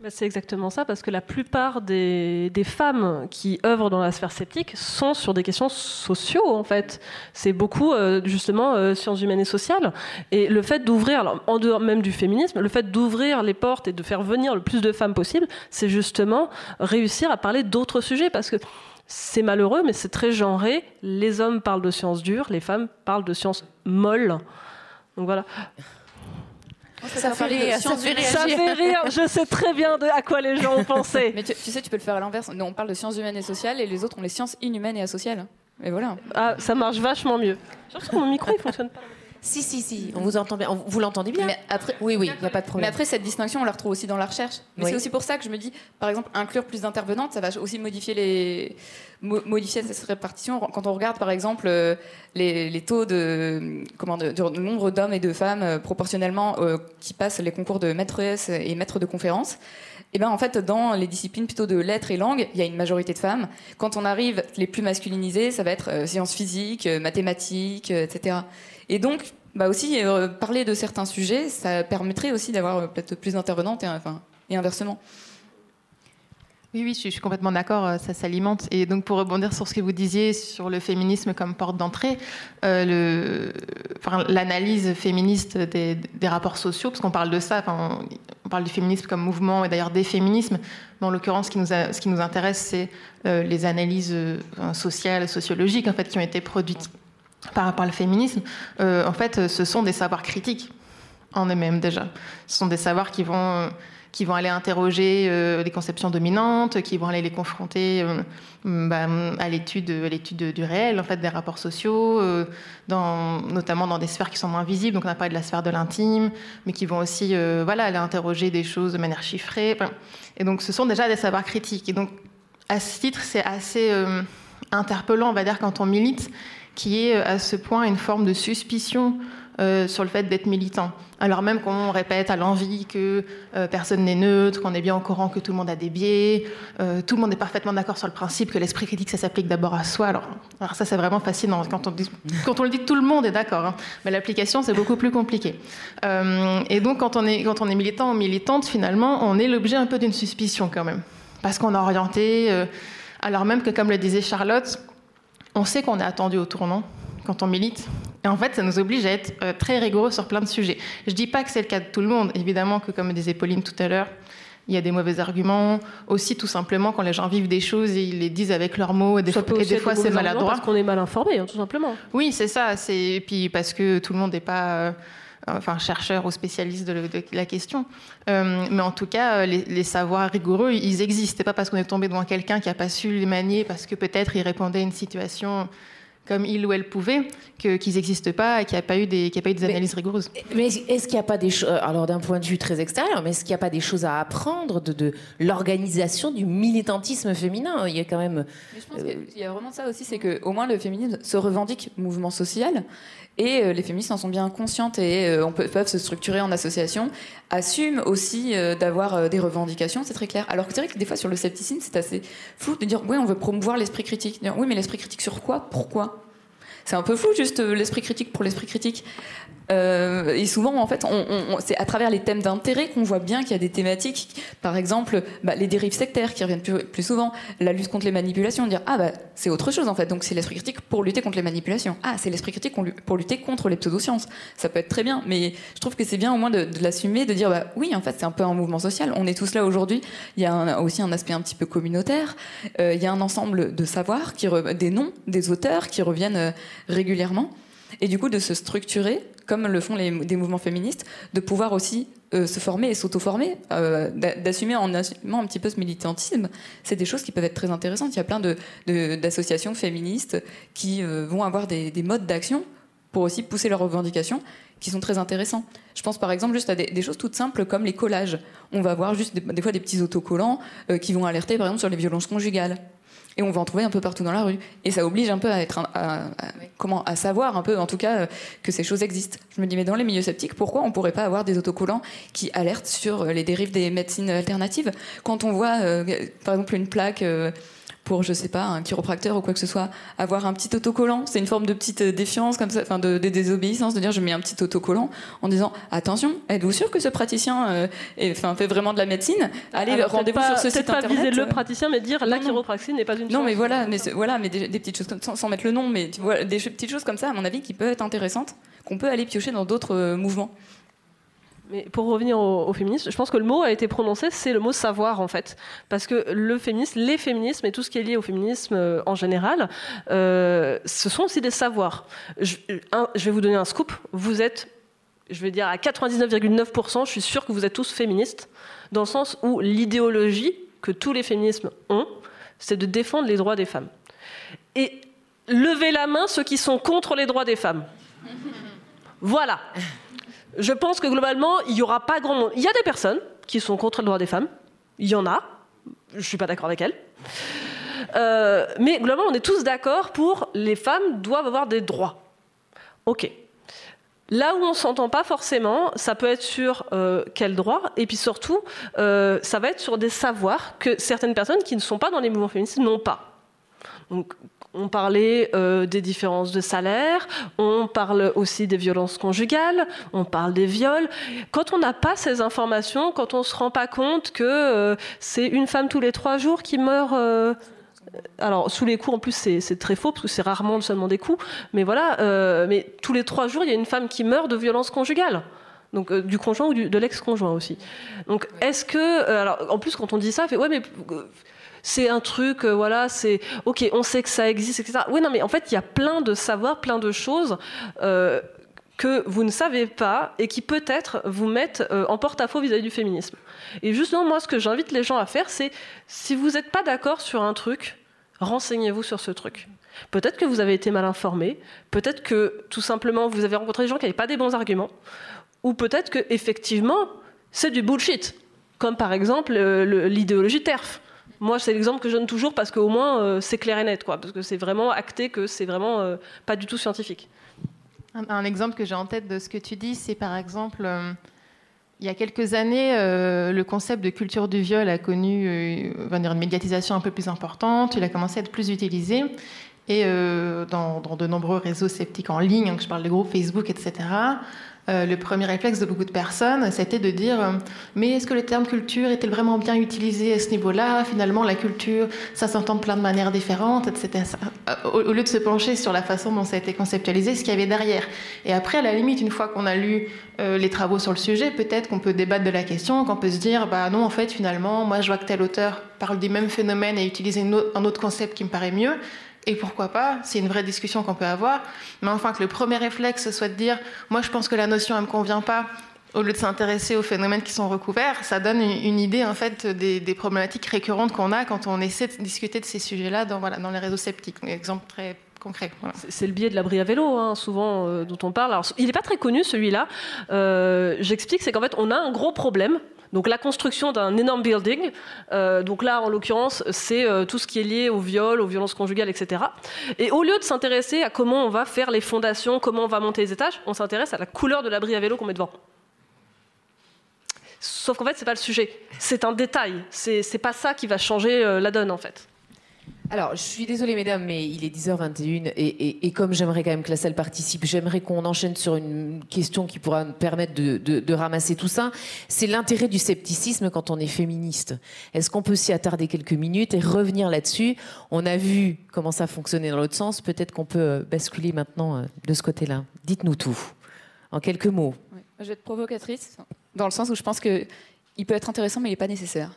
bah, c'est exactement ça, parce que la plupart des, femmes qui œuvrent dans la sphère sceptique sont sur des questions sociaux, en fait. C'est beaucoup, euh, justement, euh, sciences humaines et sociales. Et le fait d'ouvrir, en dehors même du féminisme, le fait d'ouvrir les portes et de faire venir le plus de femmes possible, c'est justement réussir à parler d'autres sujets, parce que c'est malheureux, mais c'est très genré. Les hommes parlent de sciences dures, les femmes parlent de sciences molles. Donc voilà. Ça, fait rire, ça, fait rire. Je sais très bien de à quoi les gens ont pensé. [laughs] Mais tu, sais, tu peux le faire à l'inverse. Nous, on parle de sciences humaines et sociales, et les autres ont les sciences inhumaines et asociales. Et voilà. Ah, ça marche vachement mieux. Je que mon micro, il fonctionne pas. Si, si, si, on vous entend bien. Vous l'entendez bien mais après, Oui, oui, il n'y a pas de problème. Mais après, cette distinction, on la retrouve aussi dans la recherche. Mais c'est aussi pour ça que je me dis, par exemple, inclure plus d'intervenantes, ça va aussi modifier, les... modifier cette répartition. Quand on regarde, par exemple, euh, les, taux de, comment, de, nombre d'hommes et de femmes euh, proportionnellement euh, qui passent les concours de maître S et maître de conférence, et eh ben en fait, dans les disciplines plutôt de lettres et langues, il y a une majorité de femmes. Quand on arrive les plus masculinisées, ça va être sciences physiques, mathématiques, etc. Et donc, bah aussi, euh, parler de certains sujets, ça permettrait aussi d'avoir euh, peut-être plus d'intervenantes et, enfin, et inversement. Oui, oui, je suis, complètement d'accord, euh, ça s'alimente. Et donc, pour rebondir sur ce que vous disiez sur le féminisme comme porte d'entrée, l'analyse féministe des, rapports sociaux, parce qu'on parle de ça, on parle du féminisme comme mouvement et d'ailleurs des féminismes, mais en l'occurrence, ce qui nous intéresse, c'est les analyses sociales, sociologiques, en fait, qui ont été produites par rapport au féminisme, euh, en fait, ce sont des savoirs critiques en eux-mêmes déjà. Ce sont des savoirs qui vont, qui vont aller interroger euh, les conceptions dominantes, qui vont aller les confronter euh, bah, à l'étude, du réel, en fait, des rapports sociaux, notamment dans des sphères qui sont moins visibles. Donc, on a parlé de la sphère de l'intime, mais qui vont aussi, voilà, aller interroger des choses de manière chiffrée. Et donc, ce sont déjà des savoirs critiques. Et donc, à ce titre, c'est assez interpellant, on va dire, quand on milite qui est euh, à ce point une forme de suspicion euh, sur le fait d'être militant. Alors même qu'on répète à l'envie que euh, personne n'est neutre, qu'on est bien au courant que tout le monde a des biais, euh, tout le monde est parfaitement d'accord sur le principe que l'esprit critique, ça s'applique d'abord à soi. Alors, ça, c'est vraiment fascinant. Quand on, dit, quand on le dit, tout le monde est d'accord. Hein. Mais l'application, c'est beaucoup plus compliqué. et donc, quand on, est, quand on est militant ou militante, finalement, on est l'objet un peu d'une suspicion quand même. Parce qu'on est orienté, alors même que, comme le disait Charlotte, on sait qu'on est attendu au tournant quand on milite. Et en fait, ça nous oblige à être euh, très rigoureux sur plein de sujets. Je ne dis pas que c'est le cas de tout le monde. Évidemment que, comme disait Pauline tout à l'heure, il y a des mauvais arguments. Aussi, tout simplement, quand les gens vivent des choses, ils les disent avec leurs mots. Et des, fois, des fois c'est maladroit. Parce qu'on est mal informé, hein, tout simplement. Oui, c'est ça. Et puis parce que tout le monde n'est pas... Euh, enfin chercheur ou spécialiste de, la question. Euh, mais en tout cas, les, les, savoirs rigoureux, ils existent. C'est pas parce qu'on est tombé devant quelqu'un qui n'a pas su les manier, parce que peut-être il répondait à une situation comme il ou elle pouvait, qu'ils n'existent pas et qu'il n'y a pas eu des, a pas eu des analyses rigoureuses. Mais est-ce qu'il n'y a pas des choses, alors d'un point de vue très extérieur, mais est-ce qu'il n'y a pas des choses à apprendre de, de l'organisation du militantisme féminin? Il y a quand même. je pense qu'il y a vraiment ça aussi, c'est qu'au moins le féminisme se revendique mouvement social et euh, les féministes en sont bien conscientes et euh, peuvent se structurer en association, assument aussi euh, d'avoir des revendications, c'est très clair. Alors que c'est vrai que des fois sur le scepticisme, c'est assez flou de dire oui, on veut promouvoir l'esprit critique. oui, mais l'esprit critique sur quoi? Pourquoi? C'est un peu flou, juste l'esprit critique pour l'esprit critique. Euh, et souvent, en fait, c'est à travers les thèmes d'intérêt qu'on voit bien qu'il y a des thématiques, par exemple, bah, les dérives sectaires qui reviennent plus, souvent, la lutte contre les manipulations, dire ah bah c'est autre chose en fait, donc c'est l'esprit critique pour lutter contre les manipulations. Ah c'est l'esprit critique pour lutter contre les pseudosciences. Ça peut être très bien, mais je trouve que c'est bien au moins de, l'assumer, de dire bah oui en fait c'est un peu un mouvement social. On est tous là aujourd'hui. Il y a aussi un aspect un petit peu communautaire. Euh, il y a un ensemble de savoirs, des noms, des auteurs qui reviennent euh, régulièrement et du coup de se structurer comme le font les, des mouvements féministes, de pouvoir aussi euh, se former et s'auto-former, euh, d'assumer en assumant un petit peu ce militantisme, c'est des choses qui peuvent être très intéressantes. Il y a plein d'associations de, féministes qui euh, vont avoir des, modes d'action pour aussi pousser leurs revendications qui sont très intéressants. Je pense par exemple juste à des, choses toutes simples comme les collages. On va voir juste des, des fois des petits autocollants qui vont alerter par exemple sur les violences conjugales et on va en trouver un peu partout dans la rue. Et ça oblige un peu à être, à, comment, à savoir un peu, en tout cas, euh, que ces choses existent. Je me dis, mais dans les milieux sceptiques, pourquoi on pourrait pas avoir des autocollants qui alertent sur euh, les dérives des médecines alternatives? Quand on voit, euh, par exemple, une plaque pour, je sais pas, un chiropracteur ou quoi que ce soit, avoir un petit autocollant. C'est une forme de petite défiance, comme ça, enfin, de, désobéissance, de dire je mets un petit autocollant en disant attention, êtes-vous sûr que ce praticien euh, enfin, fait vraiment de la médecine? Allez, rendez-vous sur ce site pas viser le praticien, mais dire la chiropraxie n'est pas une Non, mais voilà, mais, voilà, mais des, petites choses comme, sans, sans, mettre le nom, mais tu vois, des petites choses comme ça, à mon avis, qui peuvent être intéressantes, qu'on peut aller piocher dans d'autres euh, mouvements. Mais pour revenir au, féminisme, je pense que le mot a été prononcé, c'est le mot savoir en fait. Parce que le féminisme, les féminismes et tout ce qui est lié au féminisme euh, en général, euh, ce sont aussi des savoirs. Je, je, vais vous donner un scoop. Vous êtes, je vais dire à 99,9%, je suis sûr que vous êtes tous féministes, dans le sens où l'idéologie que tous les féminismes ont, c'est de défendre les droits des femmes. Et levez la main ceux qui sont contre les droits des femmes. Voilà je pense que globalement, il n'y aura pas grand monde. Il y a des personnes qui sont contre le droit des femmes. Il y en a. Je ne suis pas d'accord avec elles. Euh, mais globalement, on est tous d'accord pour les femmes doivent avoir des droits. Ok. Là où on s'entend pas forcément, ça peut être sur euh, quel droit, et puis surtout, euh, ça va être sur des savoirs que certaines personnes qui ne sont pas dans les mouvements féministes n'ont pas. Donc, on parlait euh, des différences de salaire, on parle aussi des violences conjugales, on parle des viols. Quand on n'a pas ces informations, quand on ne se rend pas compte que euh, c'est une femme tous les trois jours qui meurt... Euh, alors, sous les coups, en plus, c'est très faux, parce que c'est rarement seulement des coups. Mais voilà, mais tous les trois jours, il y a une femme qui meurt de violences conjugales. Donc, du conjoint ou de l'ex-conjoint aussi. Donc, est-ce que. alors, en plus, quand on dit ça, fait Ouais, mais c'est un truc, euh, voilà, c'est ok, on sait que ça existe, etc. Oui, non, mais en fait, il y a plein de savoirs, plein de choses. Euh, que vous ne savez pas et qui peut-être vous mettent euh, en porte-à-faux vis-à-vis du féminisme. Et justement, moi, ce que j'invite les gens à faire, c'est si vous n'êtes pas d'accord sur un truc, renseignez-vous sur ce truc. Peut-être que vous avez été mal informé, peut-être que tout simplement vous avez rencontré des gens qui n'avaient pas des bons arguments, ou peut-être que effectivement c'est du bullshit, comme par exemple l'idéologie TERF. Moi, c'est l'exemple que je donne toujours parce qu'au moins, euh, c'est clair et net, quoi, parce que c'est vraiment acté que c'est vraiment euh, pas du tout scientifique. Un, exemple que j'ai en tête de ce que tu dis, c'est par exemple, il y a quelques années, le concept de culture du viol a connu une médiatisation un peu plus importante, il a commencé à être plus utilisé. Et dans, dans, de nombreux réseaux sceptiques en ligne, je parle des groupes Facebook, etc., euh, le premier réflexe de beaucoup de personnes, c'était de dire euh, mais est-ce que le terme culture était vraiment bien utilisé à ce niveau-là? Finalement, la culture, ça s'entend de plein de manières différentes, etc. Euh, au, lieu de se pencher sur la façon dont ça a été conceptualisé, ce qu'il y avait derrière. Et après, à la limite, une fois qu'on a lu les travaux sur le sujet, peut-être qu'on peut débattre de la question, qu'on peut se dire bah non, en fait, finalement, moi, je vois que tel auteur parle des mêmes phénomènes et utilise un autre concept qui me paraît mieux. Et pourquoi pas C'est une vraie discussion qu'on peut avoir. Mais enfin, que le premier réflexe soit de dire Moi, je pense que la notion, elle me convient pas, au lieu de s'intéresser aux phénomènes qui sont recouverts, ça donne une, idée en fait des, problématiques récurrentes qu'on a quand on essaie de discuter de ces sujets-là dans, voilà, dans les réseaux sceptiques. Un exemple très concret. C'est le biais de l'abri à vélo, hein, souvent, euh, dont on parle. Il n'est pas très connu, celui-là. Euh, j'explique, c'est qu'en fait, on a un gros problème donc la construction d'un énorme building, euh, donc là en l'occurrence c'est euh, tout ce qui est lié au viol, aux violences conjugales, etc. Et au lieu de s'intéresser à comment on va faire les fondations, comment on va monter les étages, on s'intéresse à la couleur de l'abri à vélo qu'on met devant. Sauf qu'en fait c'est pas le sujet, c'est un détail, c'est pas ça qui va changer euh, la donne en fait. Alors, je suis désolée, mesdames, mais il est 10h21 et, comme j'aimerais quand même que la salle participe, j'aimerais qu'on enchaîne sur une question qui pourra nous permettre de, ramasser tout ça. C'est l'intérêt du scepticisme quand on est féministe. Est-ce qu'on peut s'y attarder quelques minutes et revenir là-dessus? On a vu comment ça fonctionnait dans l'autre sens. Peut-être qu'on peut euh, basculer maintenant euh, de ce côté-là. Dites-nous tout, en quelques mots. Je vais être provocatrice, dans le sens où je pense qu'il peut être intéressant, mais il n'est pas nécessaire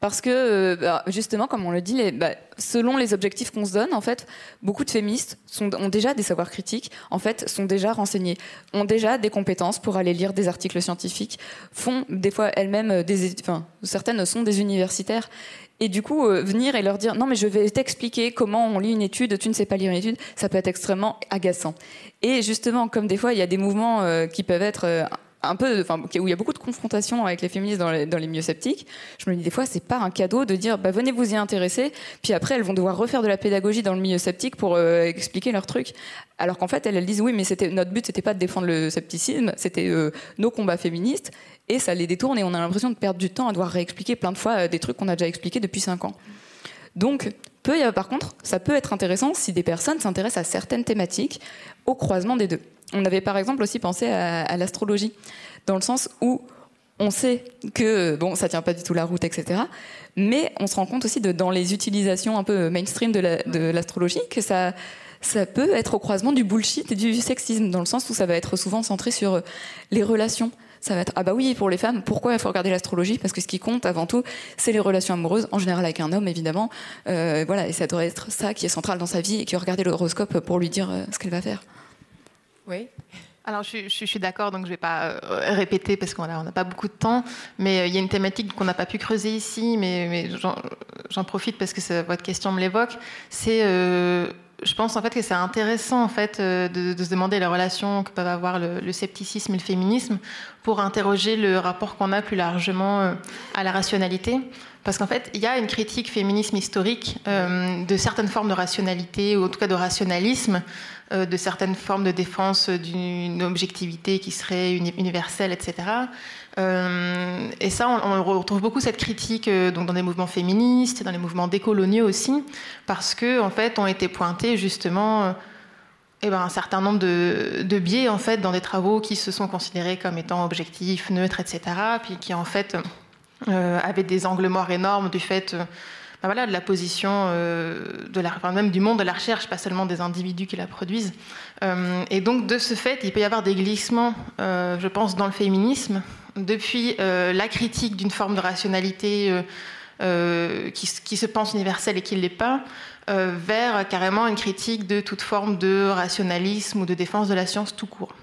parce que euh, bah, justement, comme on le dit, bah, selon les objectifs qu'on se donne, en fait, beaucoup de féministes ont déjà des savoirs critiques, en fait, sont déjà renseignés, ont déjà des compétences pour aller lire des articles scientifiques, font des fois elles-mêmes des, enfin, certaines sont des universitaires. Et du coup, euh, venir et leur dire non, mais je vais t'expliquer comment on lit une étude, tu ne sais pas lire une étude, ça peut être extrêmement agaçant. Et justement, comme des fois, il y a des mouvements euh, qui peuvent être un peu, où il y a beaucoup de confrontations avec les féministes dans les, milieux sceptiques, je me dis des fois, c'est pas un cadeau de dire, bah, venez vous y intéresser, puis après, elles vont devoir refaire de la pédagogie dans le milieu sceptique pour euh, expliquer leur truc. Alors qu'en fait, elles, disent, oui, mais c'était, notre but, c'était pas de défendre le scepticisme, c'était euh, nos combats féministes, et ça les détourne, et on a l'impression de perdre du temps à devoir réexpliquer plein de fois euh, des trucs qu'on a déjà expliqués depuis cinq ans. Donc, par contre, ça peut être intéressant si des personnes s'intéressent à certaines thématiques au croisement des deux. On avait par exemple aussi pensé à, l'astrologie, dans le sens où on sait que bon, ça tient pas du tout la route, etc. Mais on se rend compte aussi dans les utilisations un peu mainstream de l'astrologie que ça, ça peut être au croisement du bullshit et du sexisme, dans le sens où ça va être souvent centré sur les relations. Ça va être ah bah oui pour les femmes pourquoi il faut regarder l'astrologie? Parce que ce qui compte avant tout c'est les relations amoureuses en général avec un homme évidemment euh, voilà et ça doit être ça qui est central dans sa vie et qui regarder l'horoscope pour lui dire euh, ce qu'elle va faire. Oui. Alors, je, suis d'accord, donc je ne vais pas euh, répéter parce qu'on n'a pas beaucoup de temps, mais euh, il y a une thématique qu'on n'a pas pu creuser ici, mais, j'en profite parce que votre question me l'évoque. C'est, euh, je pense en fait que c'est intéressant en fait de, se demander la relation que peuvent avoir le, scepticisme et le féminisme pour interroger le rapport qu'on a plus largement à la rationalité. Parce qu'en fait, il y a une critique féminisme historique de certaines formes de rationalité, ou en tout cas de rationalisme, de certaines formes de défense d'une objectivité qui serait universelle, etc. Euh, et ça, on, retrouve beaucoup cette critique euh, donc dans des mouvements féministes, dans les mouvements décoloniaux aussi, parce que en fait, ont été pointés justement eh ben, un certain nombre de, biais en fait dans des travaux qui se sont considérés comme étant objectifs, neutres, etc. Puis qui en fait avaient des angles morts énormes du fait ben voilà, de la position euh, même du monde de la recherche, pas seulement des individus qui la produisent. Euh, et donc, de ce fait, il peut y avoir des glissements, euh, je pense, dans le féminisme, depuis la critique d'une forme de rationalité qui, qui, se pense universelle et qui ne l'est pas, vers carrément une critique de toute forme de rationalisme ou de défense de la science tout court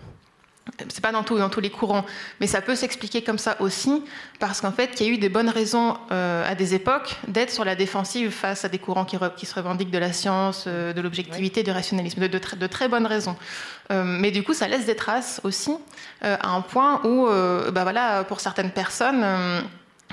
c'est pas dans, dans tous les courants, mais ça peut s'expliquer comme ça aussi, parce qu'en fait, il y a eu des bonnes raisons euh, à des époques d'être sur la défensive face à des courants qui, qui se revendiquent de la science, euh, de l'objectivité, du rationalisme, de, de, très bonnes raisons. Euh, mais du coup, ça laisse des traces aussi, à un point où, bah voilà, pour certaines personnes,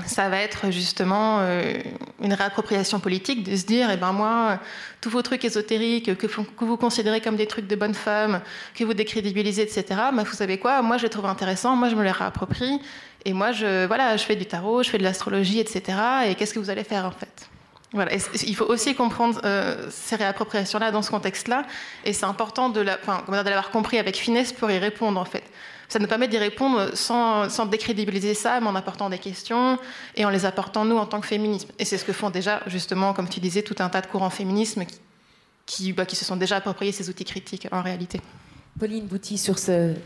ça va être justement euh, une réappropriation politique de se dire, eh ben moi, tous vos trucs ésotériques que, vous considérez comme des trucs de bonne femme, que vous décrédibilisez, etc. Ben, vous savez quoi? Moi, je les trouve intéressants. Moi, je me les réapproprie. Et moi, je, voilà, je fais du tarot, je fais de l'astrologie, etc. Et qu'est-ce que vous allez faire en fait? Voilà. il faut aussi comprendre euh, ces réappropriations-là dans ce contexte-là, et c'est important de l'avoir compris avec finesse pour y répondre en fait ça nous permet d'y répondre sans, sans, décrédibiliser ça, mais en apportant des questions et en les apportant nous en tant que féminisme. Et c'est ce que font déjà, justement, comme tu disais, tout un tas de courants féminismes qui, qui, bah, qui se sont déjà appropriés ces outils critiques en réalité. Pauline Bouty, sur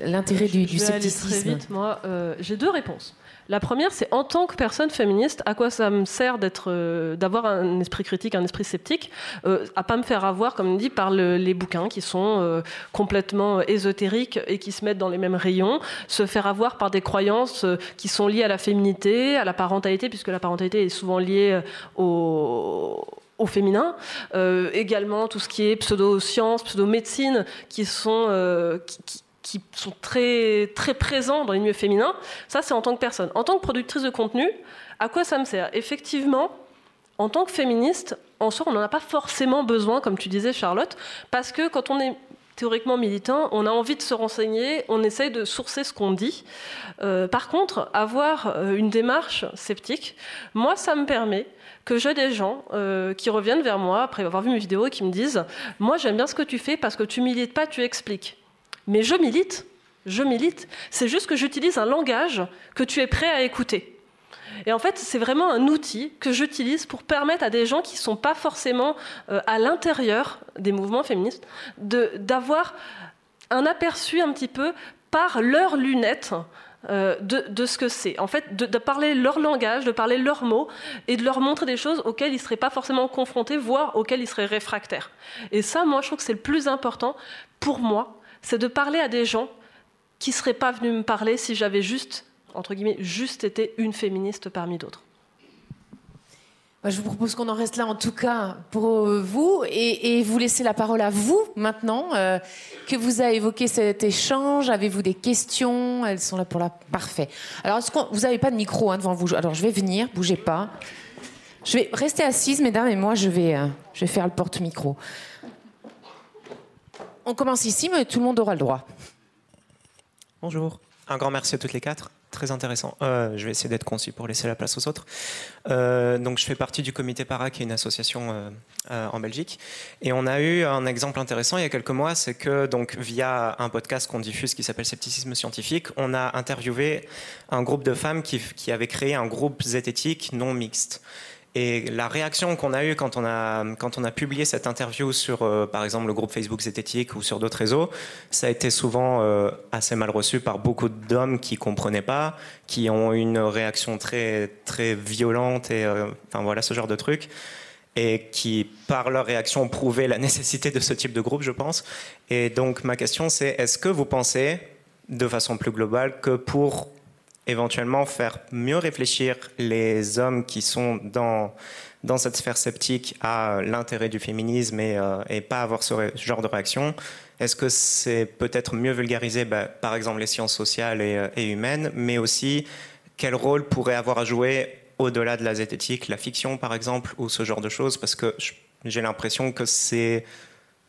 l'intérêt du, du scepticisme. très vite, moi, euh, j'ai deux réponses. La première, c'est en tant que personne féministe, à quoi ça me sert euh, d'avoir un esprit critique, un esprit sceptique, euh, à pas me faire avoir, comme on dit, par les bouquins qui sont euh, complètement ésotériques et qui se mettent dans les mêmes rayons, se faire avoir par des croyances qui sont liées à la féminité, à la parentalité, puisque la parentalité est souvent liée au féminin, également tout ce qui est pseudo-sciences, pseudo-médecine, qui sont qui sont très, très présents dans les milieux féminins. Ça, c'est en tant que personne. En tant que productrice de contenu, à quoi ça me sert? Effectivement, en tant que féministe, en soi, on n'en a pas forcément besoin, comme tu disais, Charlotte, parce que quand on est théoriquement militant, on a envie de se renseigner, on essaye de sourcer ce qu'on dit. Euh, par contre, avoir euh, une démarche sceptique, moi, ça me permet que j'ai des gens euh, qui reviennent vers moi après avoir vu mes vidéos et qui me disent Moi, j'aime bien ce que tu fais parce que tu milites pas, tu expliques. Mais je milite, je milite. C'est juste que j'utilise un langage que tu es prêt à écouter. Et en fait, c'est vraiment un outil que j'utilise pour permettre à des gens qui ne sont pas forcément euh, à l'intérieur des mouvements féministes d'avoir un aperçu un petit peu par leurs lunettes euh, de, ce que c'est. En fait, de, parler leur langage, de parler leurs mots et de leur montrer des choses auxquelles ils ne seraient pas forcément confrontés, voire auxquelles ils seraient réfractaires. Et ça, moi, je trouve que c'est le plus important pour moi c'est de parler à des gens qui ne seraient pas venus me parler si j'avais juste, entre guillemets, juste été une féministe parmi d'autres. Je vous propose qu'on en reste là en tout cas pour vous et, vous laisser la parole à vous maintenant. Euh, que vous a évoqué cet échange Avez-vous des questions? Elles sont là pour la. Parfait. Alors, vous n'avez pas de micro hein, devant vous? Alors, je vais venir, bougez pas. Je vais rester assise, mesdames, et moi, je vais, euh, je vais faire le porte-micro. On commence ici, mais tout le monde aura le droit. Bonjour. Un grand merci à toutes les quatre. Très intéressant. Euh, je vais essayer d'être concis pour laisser la place aux autres. Euh, donc, je fais partie du comité Para, qui est une association euh, en Belgique. Et on a eu un exemple intéressant il y a quelques mois, c'est que donc via un podcast qu'on diffuse qui s'appelle Scepticisme scientifique, on a interviewé un groupe de femmes qui, qui avait créé un groupe zététique non mixte. Et la réaction qu'on a eue quand on a, quand on a publié cette interview sur, euh, par exemple, le groupe Facebook Zététique ou sur d'autres réseaux, ça a été souvent euh, assez mal reçu par beaucoup d'hommes qui comprenaient pas, qui ont une réaction très, très violente et, euh, voilà, ce genre de truc. Et qui, par leur réaction, prouvé la [laughs] nécessité de ce type de groupe, je pense. Et donc, ma question, c'est est-ce que vous pensez, de façon plus globale, que pour éventuellement faire mieux réfléchir les hommes qui sont dans, dans cette sphère sceptique à l'intérêt du féminisme et, euh, pas avoir ce, genre de réaction. Est-ce que c'est peut-être mieux vulgariser, bah, par exemple, les sciences sociales et, euh, et, humaines, mais aussi quel rôle pourrait avoir à jouer au-delà de la zététique, la fiction, par exemple, ou ce genre de choses? Parce que j'ai l'impression que c'est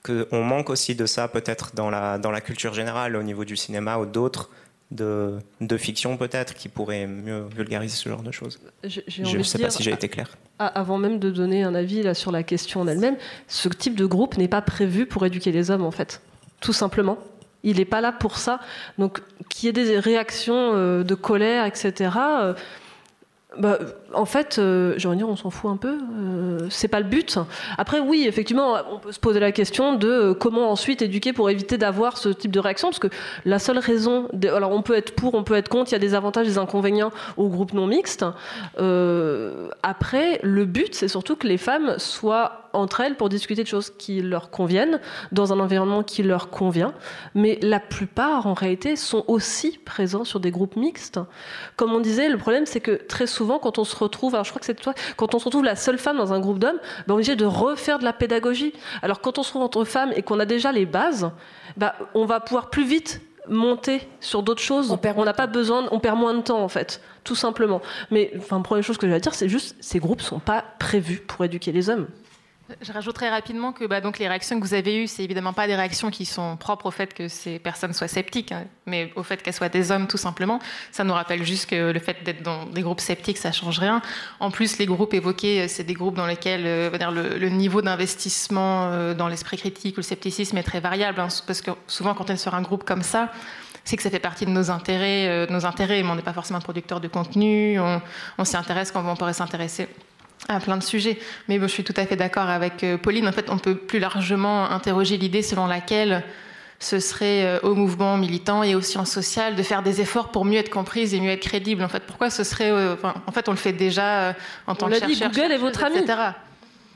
qu'on manque aussi de ça peut-être dans la, dans la culture générale au niveau du cinéma ou d'autres de, de fiction peut-être qui pourrait mieux vulgariser ce genre de choses. Je ne sais pas si j'ai été clair. Avant même de donner un avis là, sur la question en elle-même, ce type de groupe n'est pas prévu pour éduquer les hommes en fait, tout simplement. Il n'est pas là pour ça. Donc qu'il y ait des réactions euh, de colère, etc. Bah, en fait, euh, j'ai envie de dire, on s'en fout un peu. Euh, c'est pas le but. Après, oui, effectivement, on peut se poser la question de euh, comment ensuite éduquer pour éviter d'avoir ce type de réaction, parce que la seule raison, alors on peut être pour, on peut être contre. Il y a des avantages, des inconvénients au groupe non mixte. après, le but, c'est surtout que les femmes soient entre elles pour discuter de choses qui leur conviennent, dans un environnement qui leur convient. Mais la plupart, en réalité, sont aussi présents sur des groupes mixtes. Comme on disait, le problème, c'est que très souvent, quand on se retrouve, alors je crois que c'est toi, quand on se retrouve la seule femme dans un groupe d'hommes, ben on est obligé de refaire de la pédagogie. Alors quand on se retrouve entre femmes et qu'on a déjà les bases, ben on va pouvoir plus vite monter sur d'autres choses, on n'a pas besoin, on perd moins de temps en fait, tout simplement. Mais enfin, première chose que je vais dire, c'est juste ces groupes sont pas prévus pour éduquer les hommes. Je rajouterais rapidement que bah, donc, les réactions que vous avez eues, c'est évidemment pas des réactions qui sont propres au fait que ces personnes soient sceptiques, hein, mais au fait qu'elles soient des hommes tout simplement. Ça nous rappelle juste que le fait d'être dans des groupes sceptiques, ça change rien. En plus, les groupes évoqués, euh, c'est des groupes dans lesquels euh, dire, le, niveau d'investissement euh, dans l'esprit critique ou le scepticisme est très variable, hein, parce que souvent quand on est sur un groupe comme ça, c'est que ça fait partie de nos intérêts, nos intérêts, mais on n'est pas forcément producteur de contenu, on, on s'y intéresse quand on pourrait s'intéresser à plein de sujets. Mais je suis tout à fait d'accord avec euh, Pauline. En fait, on peut plus largement interroger l'idée selon laquelle ce serait euh, au mouvement militant et aux sciences sociales de faire des efforts pour mieux être comprise et mieux être crédible. En fait, pourquoi ce serait euh, En fait, on le fait déjà en tant que chercheur. Google est votre ami.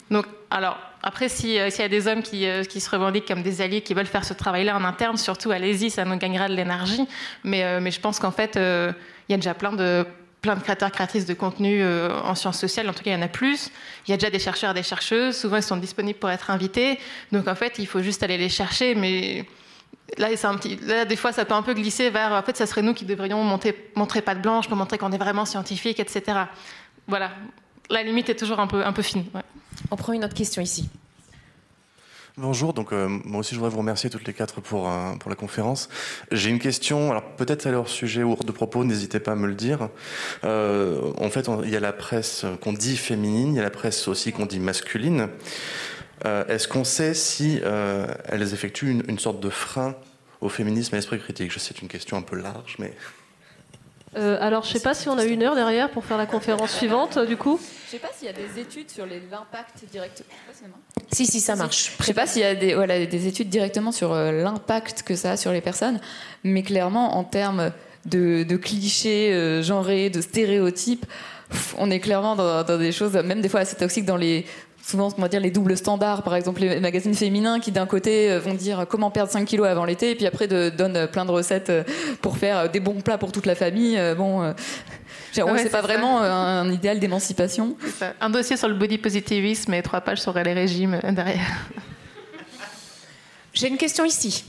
Donc, alors, après, s'il y a des hommes qui, qui, se revendiquent comme des alliés, qui veulent faire ce travail-là en interne, surtout, allez-y, ça nous gagnera de l'énergie. Mais, mais je pense qu'en fait, il y a déjà plein de plein de créateurs, créatrices de contenu euh, en sciences sociales. En tout cas, il y en a plus. Il y a déjà des chercheurs des chercheuses. Souvent, ils sont disponibles pour être invités. Donc, en fait, il faut juste aller les chercher. Mais là, un petit, là des fois, ça peut un peu glisser vers. En fait, ça serait nous qui devrions monter, montrer patte blanche pour montrer qu'on est vraiment scientifique, etc. Voilà. La limite est toujours un peu, un peu fine. On prend une autre question ici. Bonjour, donc euh, moi aussi je voudrais vous remercier toutes les quatre pour, euh, pour la conférence. J'ai une question, alors peut-être à leur sujet ou de propos, n'hésitez pas à me le dire. Euh, en fait, il y a la presse qu'on dit féminine, il y a la presse aussi qu'on dit masculine. Est-ce qu'on sait si elles effectuent une, une, sorte de frein au féminisme et à l'esprit critique? Je sais, c'est une question un peu large, mais... Euh, alors, je ne sais pas si on a une heure derrière pour faire la conférence suivante, du coup. Je ne sais pas s'il y a des études sur l'impact direct. Si, si, ça marche. Je ne sais pas s'il y a des, voilà, des études directement sur euh, l'impact que ça a sur les personnes, mais clairement, en termes de, clichés euh, genrés, de stéréotypes, on est clairement dans, dans, des choses, même des fois assez toxiques dans les souvent on va dire les doubles standards. Par exemple les magazines féminins qui d'un côté euh, vont dire comment perdre 5 kilos avant l'été et puis après de, donnent plein de recettes euh, pour faire euh, des bons plats pour toute la famille bon c'est pas vraiment un idéal d'émancipation. Un dossier sur le body positivisme et trois pages sur les régimes derrière. J'ai une question ici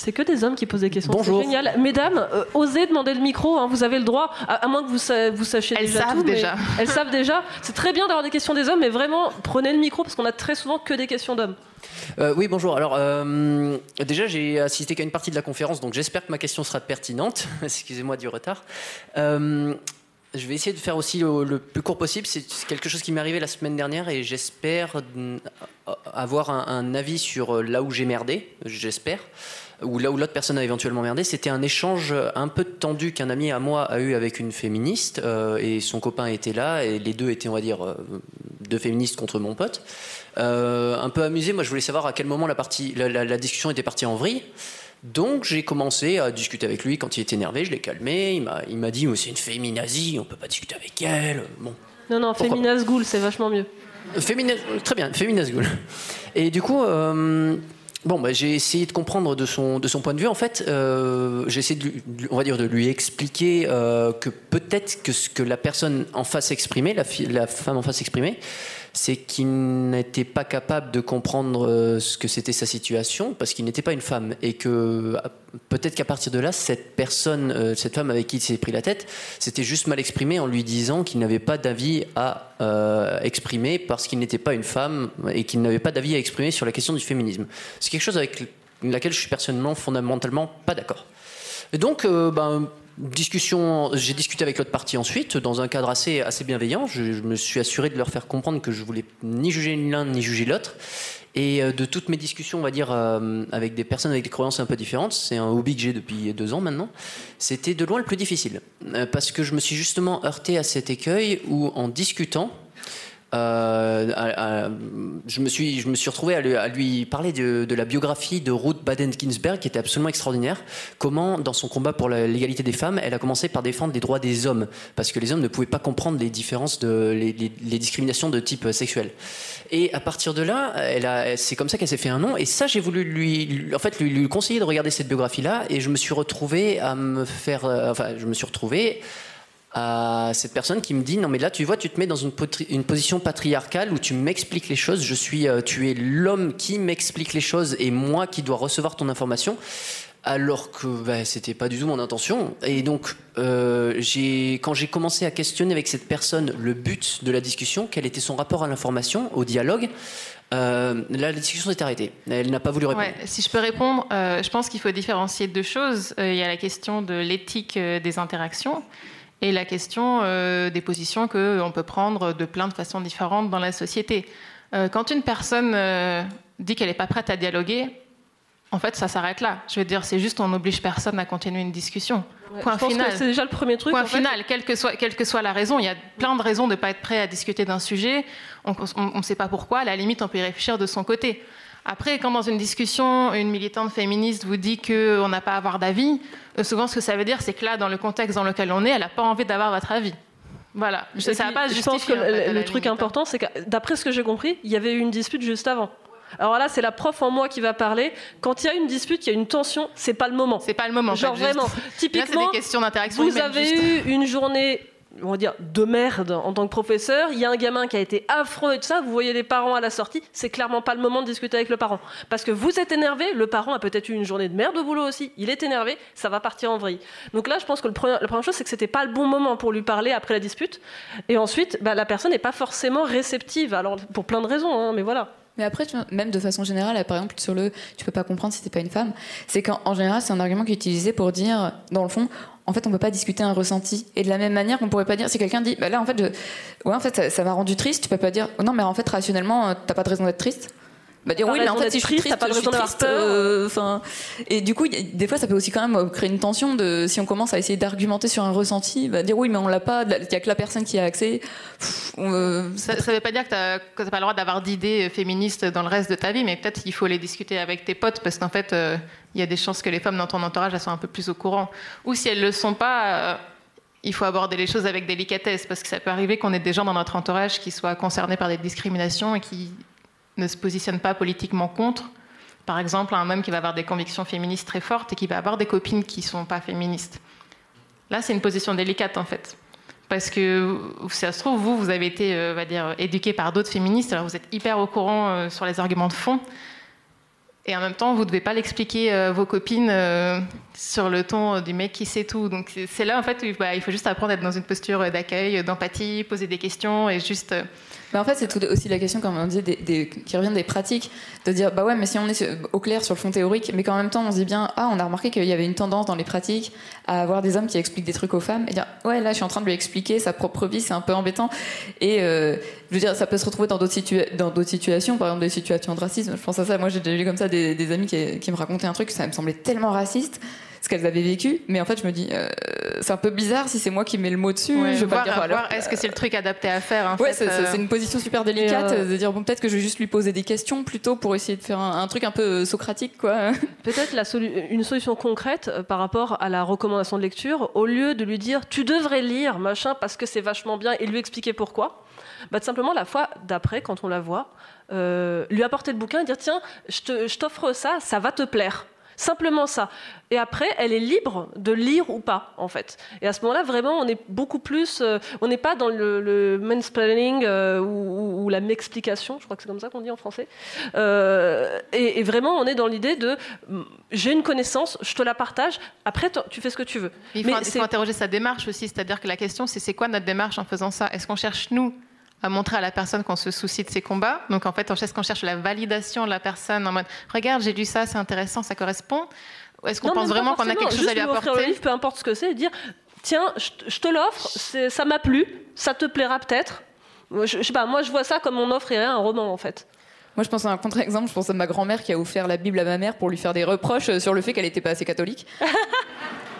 c'est que des hommes qui posent des questions. Bonjour. génial. Mesdames, euh, osez demander le micro, hein, vous avez le droit, à, moins que vous, vous sachiez elles déjà savent tout. Déjà. [laughs] Elles savent déjà. C'est très bien d'avoir des questions des hommes, mais vraiment, prenez le micro parce qu'on a très souvent que des questions d'hommes. Euh, oui, bonjour. Alors, euh, déjà, j'ai assisté qu'à une partie de la conférence, donc j'espère que ma question sera pertinente. [laughs] Excusez-moi du retard. je vais essayer de faire aussi le, plus court possible. C'est quelque chose qui m'est arrivé la semaine dernière et j'espère avoir un, un, avis sur là où j'ai merdé. J'espère ou là où l'autre personne a éventuellement merdé, c'était un échange un peu tendu qu'un ami à moi a eu avec une féministe, euh, et son copain était là, et les deux étaient, on va dire, euh, deux féministes contre mon pote. Euh, un peu amusé, moi je voulais savoir à quel moment la, partie, la, discussion était partie en vrille. Donc j'ai commencé à discuter avec lui quand il était énervé, je l'ai calmé, il m'a dit c'est une féminazie, on peut pas discuter avec elle. Bon. Non, non, féminazgoul, c'est vachement mieux. très bien, féminazgoul. Et du coup, Bon, bah, j'ai essayé de comprendre de son, de son point de vue. En fait, euh, j'ai essayé, de, on va dire, de lui expliquer euh, que peut-être que ce que la personne en face exprimait, la, la femme en face exprimait, c'est qu'il n'était pas capable de comprendre euh, ce que c'était sa situation parce qu'il n'était pas une femme et que peut-être qu'à partir de là, cette personne, euh, cette femme avec qui il s'est pris la tête, c'était juste mal exprimé en lui disant qu'il n'avait pas d'avis à euh, exprimer parce qu'il n'était pas une femme et qu'il n'avait pas d'avis à exprimer sur la question du féminisme. C'est quelque chose avec laquelle je suis personnellement fondamentalement pas d'accord. Et donc, ben, Discussion, j'ai discuté avec l'autre partie ensuite, dans un cadre assez, assez bienveillant. Je, me suis assuré de leur faire comprendre que je voulais ni juger l'un ni juger l'autre. Et euh, de toutes mes discussions, on va dire, euh, avec des personnes avec des croyances un peu différentes, c'est un hobby que j'ai depuis deux ans maintenant, c'était de loin le plus difficile. Euh, parce que je me suis justement heurté à cet écueil où, en discutant, euh, je, me suis, je me suis retrouvé à lui, parler de, la biographie de Ruth Baden-Ginsburg, qui était absolument extraordinaire. Comment, dans son combat pour l'égalité des femmes, elle a commencé par défendre les droits des hommes, parce que les hommes ne pouvaient pas comprendre les différences, les, discriminations de type sexuel. Et à partir de là, c'est comme ça qu'elle s'est fait un nom. Et ça, j'ai voulu lui, en fait, lui, conseiller de regarder cette biographie-là, et je me suis retrouvé à me faire, euh, enfin, je me suis retrouvé à cette personne qui me dit non mais là tu vois tu te mets dans une, position patriarcale où tu m'expliques les choses je suis euh, tu es l'homme qui m'explique les choses et moi qui dois recevoir ton information alors que bah, c'était pas du tout mon intention et donc euh, quand j'ai commencé à questionner avec cette personne le but de la discussion quel était son rapport à l'information au dialogue euh, la discussion s'est arrêtée. Elle n'a pas voulu répondre. si je peux répondre, je pense qu'il faut différencier deux choses. il y a la question de l'éthique des interactions et la question euh, des positions qu'on peut prendre de plein de façons différentes dans la société. Euh, quand une personne euh, dit qu'elle n'est pas prête à dialoguer, en fait, ça s'arrête là. Je veux dire, c'est juste on n'oblige personne à continuer une discussion. Point final. C'est déjà le premier truc. Point final. Quelle que, soit, quelle que soit la raison, il y a plein de raisons de ne pas être prêt à discuter d'un sujet. On ne sait pas pourquoi. À la limite, on peut y réfléchir de son côté. Après, quand dans une discussion, une militante féministe vous dit qu'on n'a pas à avoir d'avis, euh, souvent ce que ça veut dire, c'est que là, dans le contexte dans lequel on est, elle n'a pas envie d'avoir votre avis. Voilà. ça va pas je pense que le, truc important, c'est que d'après ce que j'ai compris, il y avait eu une dispute juste avant. Alors là, c'est la prof en moi qui va parler. Quand il y a une dispute, il y a une tension, c'est pas le moment. C'est pas le moment. Genre vraiment. Typiquement, vous avez eu une journée on va dire, de merde en tant que professeur. Il y a un gamin qui a été affreux et tout ça. Vous voyez les parents à la sortie. C'est clairement pas le moment de discuter avec le parent. Parce que vous êtes énervé. Le parent a peut-être eu une journée de merde au boulot aussi. Il est énervé. Ça va partir en vrille. Donc là, je pense que la première chose, c'est que c'était pas le bon moment pour lui parler après la dispute. Et ensuite, bah, la personne n'est pas forcément réceptive. Alors, pour plein de raisons, hein, mais voilà. Mais après, même de façon générale, par exemple, sur le tu peux pas comprendre si t'es pas une femme, c'est qu'en général, c'est un argument qui est utilisé pour dire, dans le fond, en fait, on peut pas discuter un ressenti. Et de la même manière qu'on pourrait pas dire, si quelqu'un dit, bah là, en fait, ouais, en fait, ça m'a rendu triste, tu peux pas dire, oh non, mais en fait, rationnellement, t'as pas de raison d'être triste. Bah dire oui, mais en fait, si je suis triste, pas de raison triste. Euh, enfin, et du coup, des fois, ça peut aussi quand même créer une tension de si on commence à essayer d'argumenter sur un ressenti, bah dire oui, mais on l'a pas. Il y a que la personne qui a accès. Euh, ça, ne veut pas dire que tu n'as pas le droit d'avoir d'idées féministes dans le reste de ta vie, mais peut-être qu'il faut les discuter avec tes potes parce qu'en fait, euh, il y a des chances que les femmes dans ton entourage elles sont un peu plus au courant. Ou si elles le sont pas. il faut aborder les choses avec délicatesse parce que ça peut arriver qu'on ait des gens dans notre entourage qui soient concernés par des discriminations et qui ne se positionne pas politiquement contre. Par exemple, un homme qui va avoir des convictions féministes très fortes et qui va avoir des copines qui ne sont pas féministes. Là, c'est une position délicate en fait. Parce que ça se trouve, vous, vous avez été, euh, va dire, éduqué par d'autres féministes, alors vous êtes hyper au courant euh, sur les arguments de fond. Et en même temps, vous ne devez pas l'expliquer euh, vos copines sur le ton du mec qui sait tout. Donc c'est là, en fait, où, bah, il faut juste apprendre à être dans une posture d'accueil, d'empathie, poser des questions et juste mais en fait, c'est aussi la question, comme on dit, qui revient des pratiques, de dire, bah ouais, mais si on est au clair sur le fond théorique, mais qu'en même temps, on se dit bien, ah, on a remarqué qu'il y avait une tendance dans les pratiques à avoir des hommes qui expliquent des trucs aux femmes, et dire, ouais, là, je suis en train de lui expliquer sa propre vie, c'est un peu embêtant. Et euh, je veux dire, ça peut se retrouver dans d'autres situations, par exemple des situations de racisme. Je pense à ça. Moi, j'ai déjà vu comme ça des, amis qui, qui me racontaient un truc, ça me semblait tellement raciste ce qu'elles avaient vécu. Mais en fait, je me dis, euh, c'est un peu bizarre si c'est moi qui mets le mot dessus. je veux pas dire, voir, est-ce que c'est le truc adapté à faire Ouais, euh c'est une position super délicate euh, de dire bon, peut-être que je vais juste lui poser des questions plutôt pour essayer de faire un, truc un peu socratique, quoi. [laughs] Peut-être la une solution concrète par rapport à la recommandation de lecture, au lieu de lui dire tu devrais lire machin parce que c'est vachement bien et lui expliquer pourquoi. Bah, simplement la fois d'après, quand on la voit, lui apporter le bouquin et dire tiens, je t'offre ça, ça va te plaire. Simplement ça. Et après, elle est libre de lire ou pas, en fait. Et à ce moment-là, vraiment, on est beaucoup plus. Euh, on n'est pas dans le, le mansplaining euh, ou, la m'explication, je crois que c'est comme ça qu'on dit en français. Euh, et, vraiment, on est dans l'idée de mm, j'ai une connaissance, je te la partage, après, tu fais ce que tu veux. il faut, il faut interroger sa démarche aussi, c'est-à-dire que la question, c'est c'est quoi notre démarche en faisant ça? Est-ce qu'on cherche, nous, à montrer à la personne qu'on se soucie de ses combats. Donc en fait, on cherche, qu'on cherche la validation de la personne en mode regarde, j'ai lu ça, c'est intéressant, ça correspond. Ou est-ce qu'on pense vraiment qu'on a quelque chose à lui apporter le livre, peu importe ce que c'est, et dire tiens, je te l'offre, ça m'a plu, ça te plaira peut-être. Je, sais pas, moi je vois ça comme on offrirait un roman en fait. Moi, je pense à un contre-exemple. Je pense à ma grand-mère qui a offert la Bible à ma mère pour lui faire des reproches sur le fait qu'elle n'était pas assez catholique. [laughs]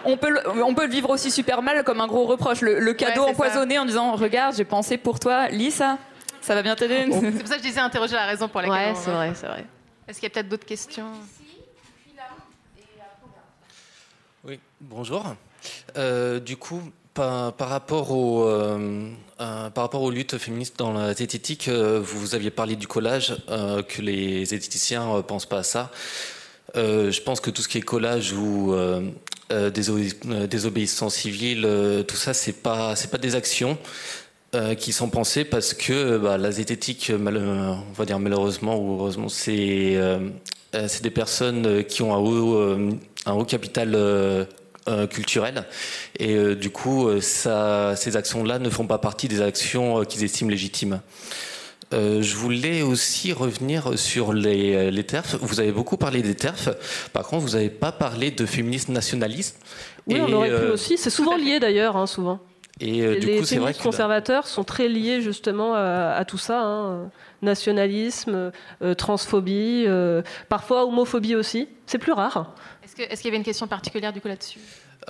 on peut, le, on peut le vivre aussi super mal comme un gros reproche. Le, cadeau empoisonné en disant Regarde, j'ai pensé pour toi, lis ça. Ça va bien t'aider. C'est pour ça que je disais interroger la raison pour laquelle. Ouais, c'est vrai, c'est vrai. Est-ce qu'il y a peut-être d'autres questions? Oui, bonjour. Euh, du coup, par, rapport au, euh, euh, par rapport aux luttes féministes dans la zététique, vous aviez parlé du collage, que les zététiciens ne pensent pas à ça. je pense que tout ce qui est collage ou désobéissance civile, tout ça, c'est pas, c'est pas des actions. qui sont pensées parce que bah, la zététique, on va dire malheureusement ou heureusement, c'est des personnes qui ont un haut, un haut capital culturel et du coup ces actions-là ne font pas partie des actions qu'ils estiment légitimes. Euh, je voulais aussi revenir sur les, euh, les TERF. Vous avez beaucoup parlé des TERF. Par contre, vous n'avez pas parlé de féministes nationalistes. Oui, on aurait pu euh, aussi. C'est souvent lié d'ailleurs, hein, souvent. Et du les coup, féministes vrai conservateurs sont très liés justement à, tout ça. Hein. Nationalisme, transphobie, parfois homophobie aussi. C'est plus rare. Est-ce qu'il y avait une question particulière du coup là-dessus?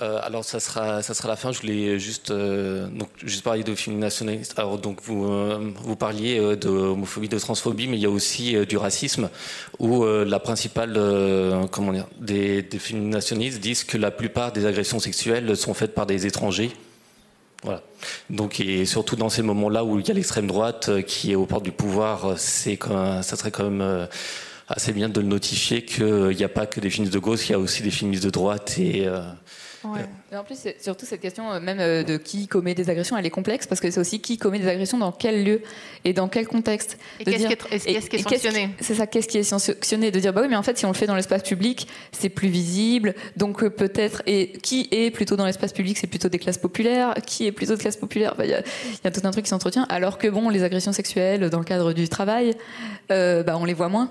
Euh, alors ça sera ça sera la fin. Je voulais juste euh, donc juste parler de films nationalistes. Alors donc vous euh, parliez de homophobie, de transphobie, mais il y a aussi du racisme où la principale comment dire des, des films nationalistes disent que la plupart des agressions sexuelles sont faites par des étrangers. Voilà. Donc et surtout dans ces moments-là où il y a l'extrême droite qui est au portes du pouvoir, c'est ça serait quand même assez bien de le notifier qu'il n'y a pas que des films de gauche, il y a aussi des films de droite et et en plus, surtout cette question euh, même euh, de qui commet des agressions, elle est complexe parce que c'est aussi qui commet des agressions dans quel lieu et dans quel contexte. Et qu'est-ce qui, est, sanctionné C'est ça, qu'est-ce qui est sanctionné De dire, bah oui, mais en fait, si on le fait dans l'espace public, c'est plus visible, donc euh, peut-être. Et qui est plutôt dans l'espace public C'est plutôt des classes populaires. Qui est plutôt de classe populaire? Il y, a tout un truc qui s'entretient. Alors que, bon, les agressions sexuelles dans le cadre du travail, bah, on les voit moins.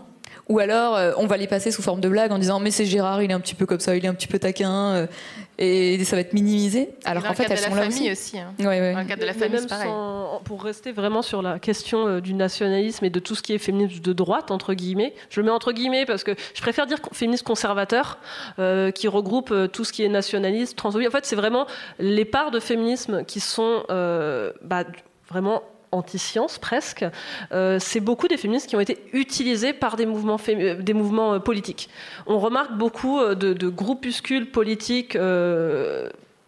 Ou alors, on va les passer sous forme de blague en disant mais c'est Gérard, il est un petit peu comme ça, il est un petit peu taquin et ça va être minimisé. Alors qu'en fait, elles sont là aussi. aussi hein. Dans le cadre de la famille, pareil. pour rester vraiment sur la question euh, du nationalisme et de tout ce qui est féminisme de droite, entre guillemets, je le mets entre guillemets parce que je préfère dire féministe conservateur, euh, qui regroupe euh, tout ce qui est nationaliste, transphobie. En fait, c'est vraiment les parts de féminisme qui sont bah, vraiment anti-science presque, euh, c'est beaucoup des féministes qui ont été utilisés par des mouvements, des mouvements euh, politiques. On remarque beaucoup euh, de, groupuscules politiques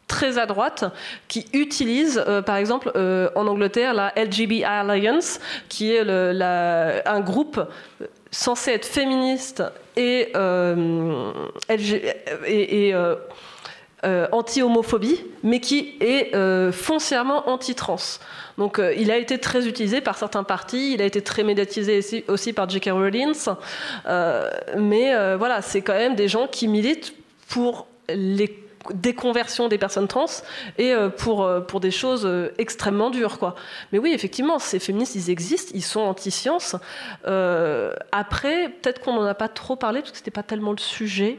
très à droite qui utilisent, par exemple, en Angleterre, la LGBT Alliance, qui est un groupe censé être féministe et anti-homophobie, mais qui est foncièrement anti-trans. Donc euh, il a été très utilisé par certains partis, il a été très médiatisé aussi, par J.K. Rowling. Euh, mais euh, voilà, c'est quand même des gens qui militent pour les déconversions des personnes trans et pour, pour des choses extrêmement dures. Quoi. Mais oui, effectivement, ces féministes, ils existent, ils sont anti-science. après, peut-être qu'on n'en a pas trop parlé parce que c'était pas tellement le sujet.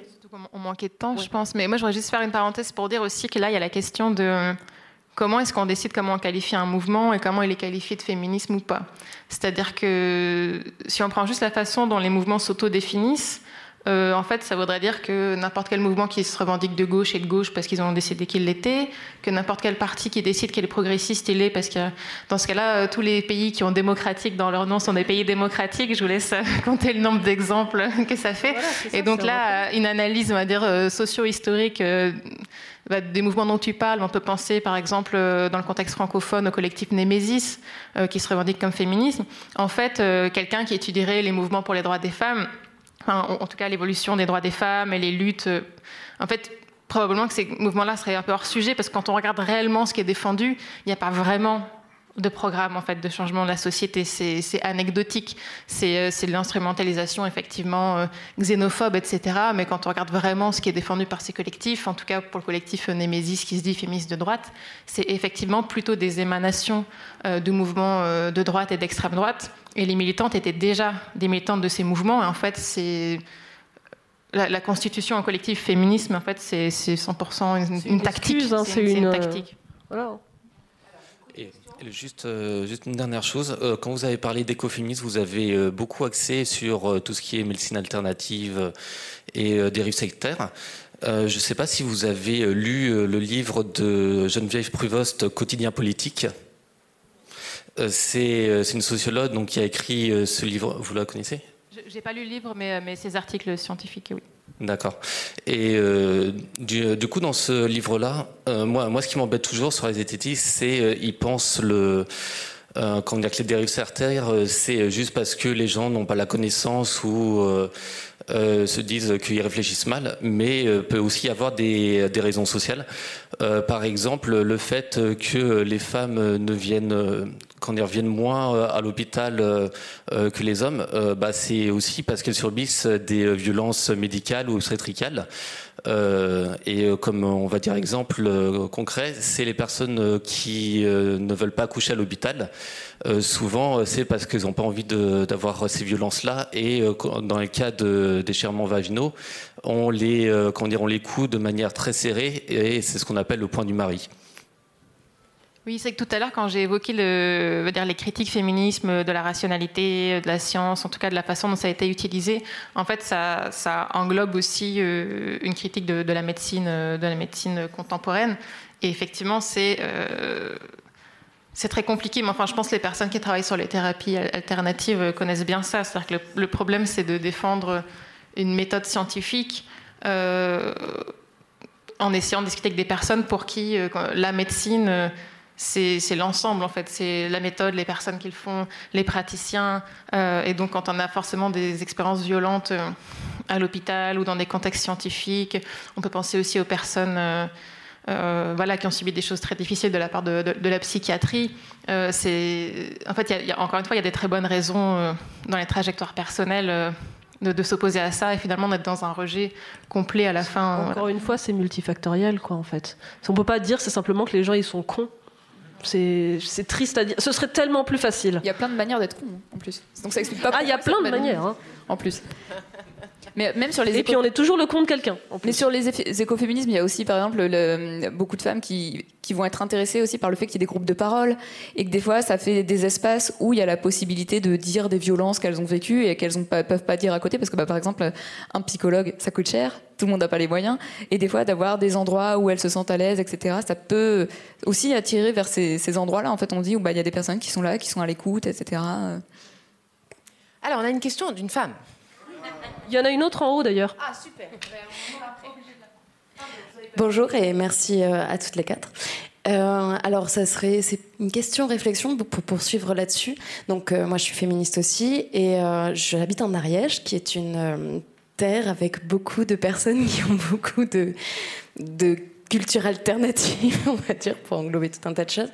On manquait de temps, je pense. Mais moi, je voudrais juste faire une parenthèse pour dire aussi que là, il y a la question de comment est-ce qu'on décide comment on qualifie un mouvement et comment il est qualifié de féminisme ou pas C'est-à-dire que si on prend juste la façon dont les mouvements s'autodéfinissent, euh, en fait, ça voudrait dire que n'importe quel mouvement qui se revendique de gauche est de gauche parce qu'ils ont décidé qu'il l'était, que n'importe quel parti qui décide qu'il est progressiste, il l'est parce que dans ce cas-là, euh, tous les pays qui ont démocratique dans leur nom sont des pays démocratiques. Je vous laisse [laughs] compter le nombre d'exemples [laughs] que ça fait. Et donc là, une analyse, on va dire, euh, socio-historique bah, des mouvements dont tu parles, on peut penser par exemple euh, dans le contexte francophone au collectif Némésis, euh, qui se revendique comme féminisme. En fait, euh, quelqu'un qui étudierait les mouvements pour les droits des femmes, en, tout cas l'évolution des droits des femmes et les luttes, en fait, probablement que ces mouvements-là seraient un peu hors sujet, parce que quand on regarde réellement ce qui est défendu, il n'y a pas vraiment de programme en fait de changement de la société. C'est anecdotique, c'est euh, de l'instrumentalisation effectivement euh, xénophobe, etc. Mais quand on regarde vraiment ce qui est défendu par ces collectifs, en tout cas pour le collectif euh, Némésis qui se dit féministe de droite, c'est effectivement plutôt des émanations de mouvements de droite et d'extrême droite. Et les militantes étaient déjà des militantes de ces mouvements. Et en fait, c'est la, constitution en collectif féminisme, en fait, c'est 100% une, tactique. c'est une, tactique. Voilà. Juste, euh, juste une dernière chose. Euh, quand vous avez parlé d'écoféminisme, vous avez euh, beaucoup axé sur tout ce qui est médecine alternative et dérives sectaires. je ne sais pas si vous avez lu le livre de Geneviève Pruvost, Quotidien politique. C'est une sociologue donc, qui a écrit ce livre. Vous la connaissez? Je n'ai pas lu le livre, mais, mais ses articles scientifiques, oui. D'accord. Et euh, du, coup, dans ce livre-là, euh, moi, moi, ce qui m'embête toujours sur les esthétistes, c'est euh, ils pensent le quand il y a que les dérives c'est juste parce que les gens n'ont pas la connaissance ou se disent qu'ils réfléchissent mal, mais peut aussi avoir des, des raisons sociales. par exemple, le fait que les femmes ne viennent quand ils reviennent moins à l'hôpital que les hommes, bah, c'est aussi parce qu'elles subissent des violences médicales ou obstétricales. Euh, et euh, comme on va dire exemple euh, concret, c'est les personnes qui ne veulent pas coucher à l'hôpital. souvent, c'est parce qu'ils n'ont pas envie d'avoir ces violences-là. Et dans les cas de déchirements vaginaux, on les, on les coud de manière très serrée et c'est ce qu'on appelle le point du mari. Oui, c'est que tout à l'heure, quand j'ai évoqué les critiques féminisme, de la rationalité, de la science, en tout cas de la façon dont ça a été utilisé, en fait, ça, englobe aussi euh, une critique de, la médecine, euh, de la médecine contemporaine. Et effectivement, euh, c'est très compliqué. Mais enfin, je pense que les personnes qui travaillent sur les thérapies alternatives connaissent bien ça. C'est-à-dire que le, problème, c'est de défendre une méthode scientifique. en essayant de discuter avec des personnes pour qui la médecine c'est l'ensemble en fait, c'est la méthode, les personnes qui le font, les praticiens. Euh, et donc quand on a forcément des expériences violentes euh, à l'hôpital ou dans des contextes scientifiques, on peut penser aussi aux personnes euh, voilà, qui ont subi des choses très difficiles de la part de, la psychiatrie. en fait, encore une fois, il y a des très bonnes raisons dans les trajectoires personnelles. De, s'opposer à ça et finalement d'être dans un rejet complet à la fin. Encore une fois, c'est multifactoriel, quoi, en fait. On peut pas dire c'est simplement que les gens ils sont cons. C'est triste à dire. Ce serait tellement plus facile. Il y a plein de manières d'être con, en plus. Donc ça explique pas. Ah, il y a plein de manières. Hein. En plus. Mais même sur les et puis on est toujours le compte quelqu'un. Mais sur les écoféminismes, il y a aussi par exemple le, beaucoup de femmes qui, qui, vont être intéressées aussi par le fait qu'il y ait des groupes de parole et que des fois ça fait des espaces où il y a la possibilité de dire des violences qu'elles ont vécues et qu'elles ne peuvent pas dire à côté parce que bah, par exemple un psychologue ça coûte cher, tout le monde n'a pas les moyens et des fois d'avoir des endroits où elles se sentent à l'aise, etc. Ça peut aussi attirer vers ces, ces endroits-là. En fait, on dit où bah, il y a des personnes qui sont là, qui sont à l'écoute, etc. Alors on a une question d'une femme. Il y en a une autre en haut d'ailleurs. Ah, super. Bonjour et merci euh, à toutes les quatre. Euh, alors, ça serait, c'est une question réflexion pour poursuivre là-dessus. Donc, euh, moi, je suis féministe aussi et j'habite en Ariège, qui est une terre avec beaucoup de personnes [laughs] qui ont beaucoup de, de culture alternative, [laughs] on va dire, pour englober tout un tas de choses.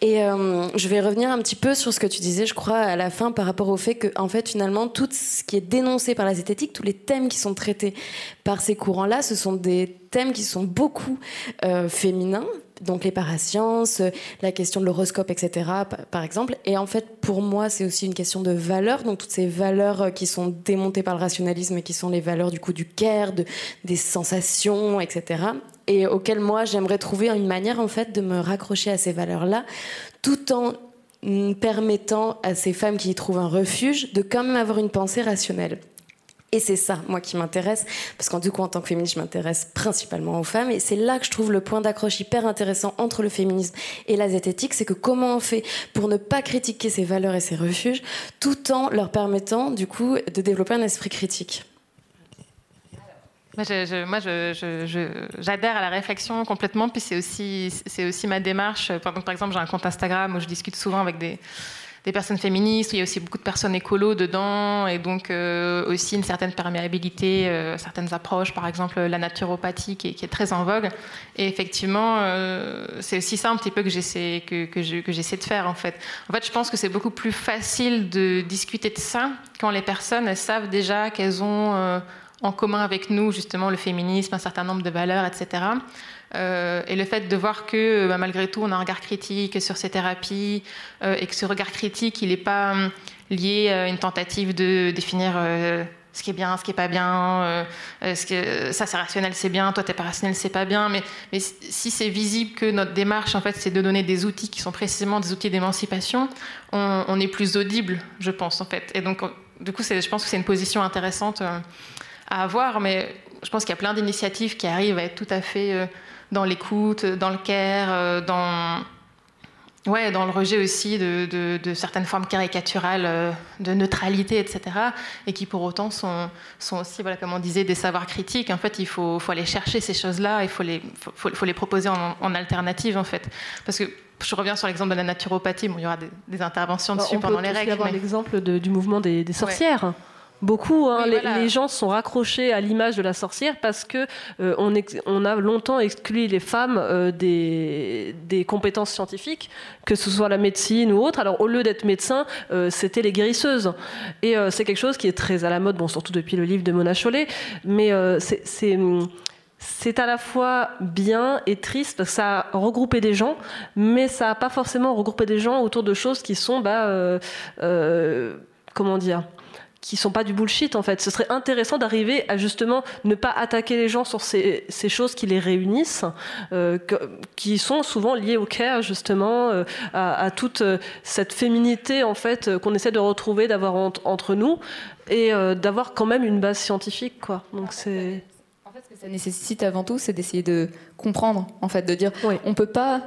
Et euh, je vais revenir un petit peu sur ce que tu disais, je crois, à la fin, par rapport au fait que, en fait, finalement, tout ce qui est dénoncé par la zététique, tous les thèmes qui sont traités par ces courants-là, ce sont des thèmes qui sont beaucoup euh, féminins, donc les parasciences, la question de l'horoscope, etc., par exemple. Et en fait, pour moi, c'est aussi une question de valeurs, donc toutes ces valeurs euh, qui sont démontées par le rationalisme et qui sont les valeurs du coup du care, de, des sensations, etc et auquel moi j'aimerais trouver une manière en fait de me raccrocher à ces valeurs-là, tout en permettant à ces femmes qui y trouvent un refuge de quand même avoir une pensée rationnelle. Et c'est ça, moi, qui m'intéresse, parce qu'en du coup, en tant que féministe, je m'intéresse principalement aux femmes, et c'est là que je trouve le point d'accroche hyper intéressant entre le féminisme et la zététique, c'est que comment on fait pour ne pas critiquer ces valeurs et ces refuges, tout en leur permettant, du coup, de développer un esprit critique. Moi, j'adhère à la réflexion complètement, puis c'est aussi, aussi ma démarche. Par exemple, j'ai un compte Instagram où je discute souvent avec des, personnes féministes, où il y a aussi beaucoup de personnes écolos dedans, et donc euh, aussi une certaine perméabilité, euh, certaines approches, par exemple la naturopathie qui est, très en vogue. Et effectivement, euh, c'est aussi ça un petit peu que j'essaie que, j'essaie de faire en fait. En fait, je pense que c'est beaucoup plus facile de discuter de ça quand les personnes savent déjà qu'elles ont en commun avec nous justement le féminisme, un certain nombre de valeurs, etc. Euh, et le fait de voir que bah, malgré tout on a un regard critique sur ces thérapies euh, et que ce regard critique il n'est pas lié à une tentative de définir euh, ce qui est bien, ce qui est pas bien, ça c'est rationnel, c'est bien, toi t'es pas rationnel, c'est pas bien. Mais, si c'est visible que notre démarche en fait c'est de donner des outils qui sont précisément des outils d'émancipation, on, on, est plus audible, je pense en fait. Et donc du coup je pense que c'est une position intéressante à avoir, mais je pense qu'il y a plein d'initiatives qui arrivent à être tout à fait euh, dans l'écoute, dans le care, euh, dans, ouais, dans le rejet aussi de, de, certaines formes caricaturales euh, de neutralité, etc. Et qui pour autant sont, sont aussi, voilà, comme on disait, des savoirs critiques. En fait, il faut, faut aller chercher ces choses-là, il faut les, faut, faut les proposer en, alternative, en fait. Parce que je reviens sur l'exemple de la naturopathie. Bon, il y aura des, interventions dessus pendant les règles. On peut avoir l'exemple du mouvement des, sorcières beaucoup. Hein. les, gens sont raccrochés à l'image de la sorcière parce que euh, on, on, a longtemps exclu les femmes euh, des, des, compétences scientifiques, que ce soit la médecine ou autre. Alors au lieu d'être médecin, euh, c'était les guérisseuses. Et c'est quelque chose qui est très à la mode, bon, surtout depuis le livre de Mona Chollet, mais c'est c'est à la fois bien et triste parce que ça a regroupé des gens, mais ça n'a pas forcément regroupé des gens autour de choses qui sont, bah, euh, euh, comment dire, qui sont pas du bullshit en fait. Ce serait intéressant d'arriver à justement ne pas attaquer les gens sur ces, choses qui les réunissent, euh, qui sont souvent liées au care justement, à, toute cette féminité en fait qu'on essaie de retrouver, d'avoir entre nous et d'avoir quand même une base scientifique quoi. Donc c'est ça nécessite avant tout, c'est d'essayer de comprendre, en fait, de dire, on peut pas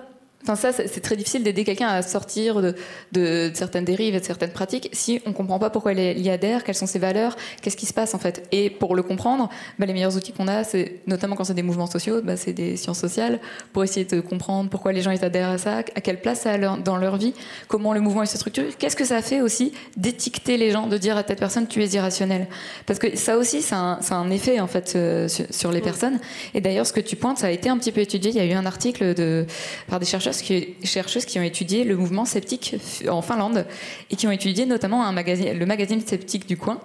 Enfin, ça, c'est très difficile d'aider quelqu'un à sortir de, certaines dérives et de certaines pratiques si on ne comprend pas pourquoi il y adhère, quelles sont ses valeurs, qu'est-ce qui se passe en fait. Et pour le comprendre, bah, les meilleurs outils qu'on a, c'est notamment quand c'est des mouvements sociaux, bah, c'est des sciences sociales, pour essayer de comprendre pourquoi les gens ils adhèrent à ça, à quelle place ça a dans leur vie, comment le mouvement il se structure, qu'est-ce que ça fait aussi d'étiqueter les gens, de dire à telle personne tu es irrationnel? Parce que ça aussi, c'est un, un, effet en fait euh, sur, les personnes. Et d'ailleurs, ce que tu pointes, ça a été un petit peu étudié. Il y a eu un article de, par des chercheurs qui, chercheuses qui ont étudié le mouvement sceptique en Finlande et qui ont étudié notamment le magazine sceptique du coin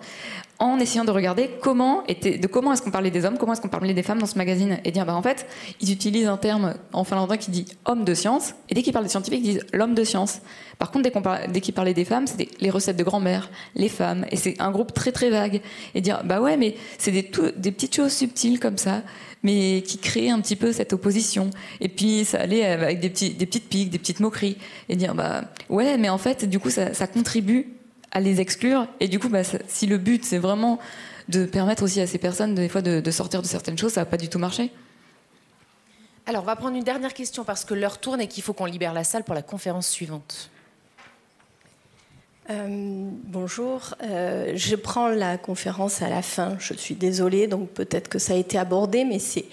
en essayant de regarder comment était, de comment est-ce qu'on parlait des hommes, comment est-ce qu'on parlait des femmes dans ce magazine, et dire bah en fait ils utilisent un terme en finlandais qui dit homme de science, et dès qu'ils parlent des scientifiques ils disent l'homme de science. Par contre dès, qu'ils parlaient des femmes c'était les recettes de grand-mère, les femmes, et c'est un groupe très très vague, et dire bah ouais mais c'est des, petites choses subtiles comme ça mais qui crée un petit peu cette opposition. Et puis ça allait avec des petites piques, des petites moqueries, et dire bah ouais, mais en fait, du coup, ça, contribue à les exclure. Et du coup, bah, si le but c'est vraiment de permettre aussi à ces personnes des fois de, de sortir de certaines choses, ça va pas du tout marcher. Alors, on va prendre une dernière question parce que l'heure tourne et qu'il faut qu'on libère la salle pour la conférence suivante. Euh, bonjour, euh, je prends la conférence à la fin. Je suis désolée, donc peut-être que ça a été abordé, mais c'est,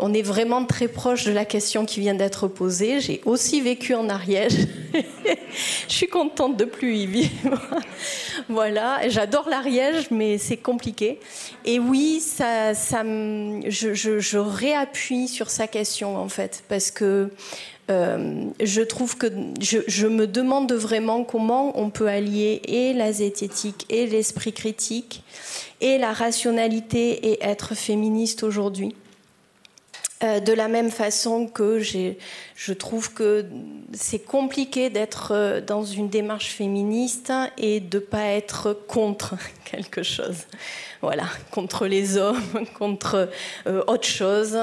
on est vraiment très proche de la question qui vient d'être posée. J'ai aussi vécu en Ariège. [laughs] je suis contente de plus y vivre. voilà, j'adore l'Ariège, mais c'est compliqué. Et oui, ça, ça, je, je, je réappuie sur sa question en fait, parce que euh, je trouve que je, me demande vraiment comment on peut allier et la zététique et l'esprit critique et la rationalité et être féministe aujourd'hui. Euh, de la même façon que je trouve que c'est compliqué d'être euh, dans une démarche féministe et de ne pas être contre [laughs] quelque chose voilà, contre les hommes, [laughs] contre euh, autre chose.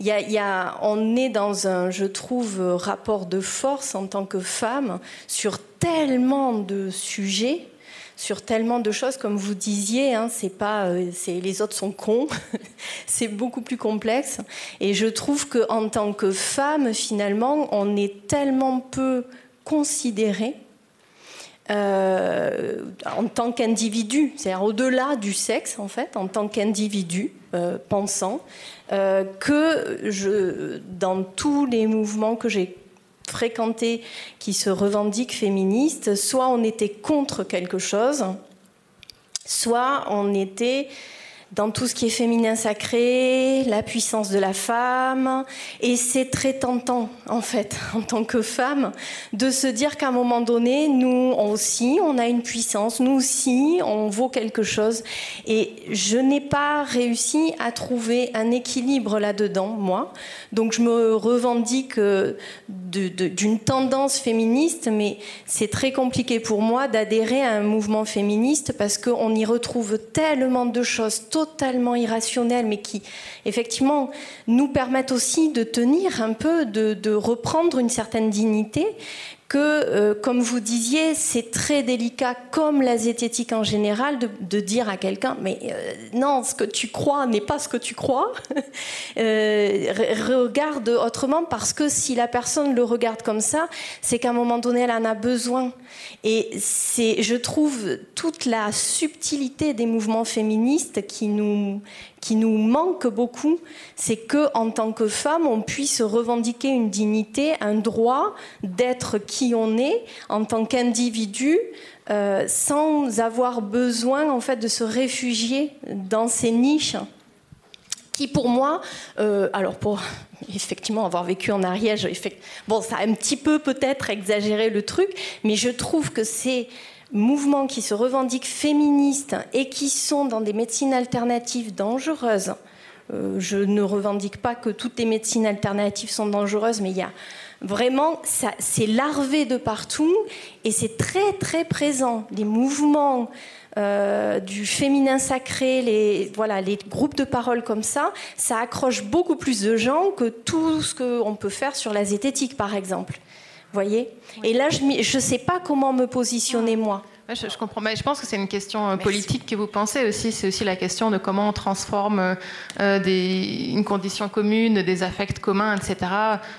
Y a, on est dans un, je trouve, rapport de force en tant que femme sur tellement de sujets sur tellement de choses, comme vous disiez, hein, c'est pas, euh, c'est les autres sont cons, [laughs] c'est beaucoup plus complexe. Et je trouve que en tant que femme, finalement, on est tellement peu considérée euh, en tant qu'individu, c'est-à-dire au-delà du sexe en fait, en tant qu'individu euh, pensant, que je, dans tous les mouvements que j'ai fréquentés qui se revendiquent féministes, soit on était contre quelque chose, soit on était dans tout ce qui est féminin sacré, la puissance de la femme. Et c'est très tentant, en fait, [laughs] en tant que femme, de se dire qu'à un moment donné, nous aussi, on a une puissance, nous aussi, on vaut quelque chose. Et je n'ai pas réussi à trouver un équilibre là-dedans, moi. Donc je me revendique euh, d'une tendance féministe, mais c'est très compliqué pour moi d'adhérer à un mouvement féministe parce qu'on y retrouve tellement de choses irrationnelles, mais qui effectivement nous permettent aussi de tenir un peu, de, reprendre une certaine dignité que, euh, comme vous disiez, c'est très délicat, comme la zététique en général, de, dire à quelqu'un, mais euh, non, ce que tu crois n'est pas ce que tu crois. [laughs] Euh, regarde autrement, parce que si la personne le regarde comme ça, c'est qu'à un moment donné, elle en a besoin. Et c'est, je trouve, toute la subtilité des mouvements féministes qui nous, qui nous manque beaucoup, c'est que en tant que femme, on puisse revendiquer une dignité, un droit d'être qui on est en tant qu'individu, sans avoir besoin en fait de se réfugier dans ces niches qui pour moi, alors pour [laughs] effectivement avoir vécu en Ariège, bon ça a un petit peu peut-être exagéré le truc, mais je trouve que ces mouvements qui se revendiquent féministes et qui sont dans des médecines alternatives dangereuses, euh, je ne revendique pas que toutes les médecines alternatives sont dangereuses, mais il y a vraiment, c'est larvé de partout et c'est très très présent. Les mouvements euh, du féminin sacré, les, voilà, les groupes de parole comme ça, ça accroche beaucoup plus de gens que tout ce qu'on peut faire sur la zététique, par exemple. Voyez Et là, je ne sais pas comment me positionner moi. Je, comprends, mais je pense que c'est une question euh, politique que vous pensez aussi. C'est aussi la question de comment on transforme euh, des, une condition commune, des affects communs, etc.,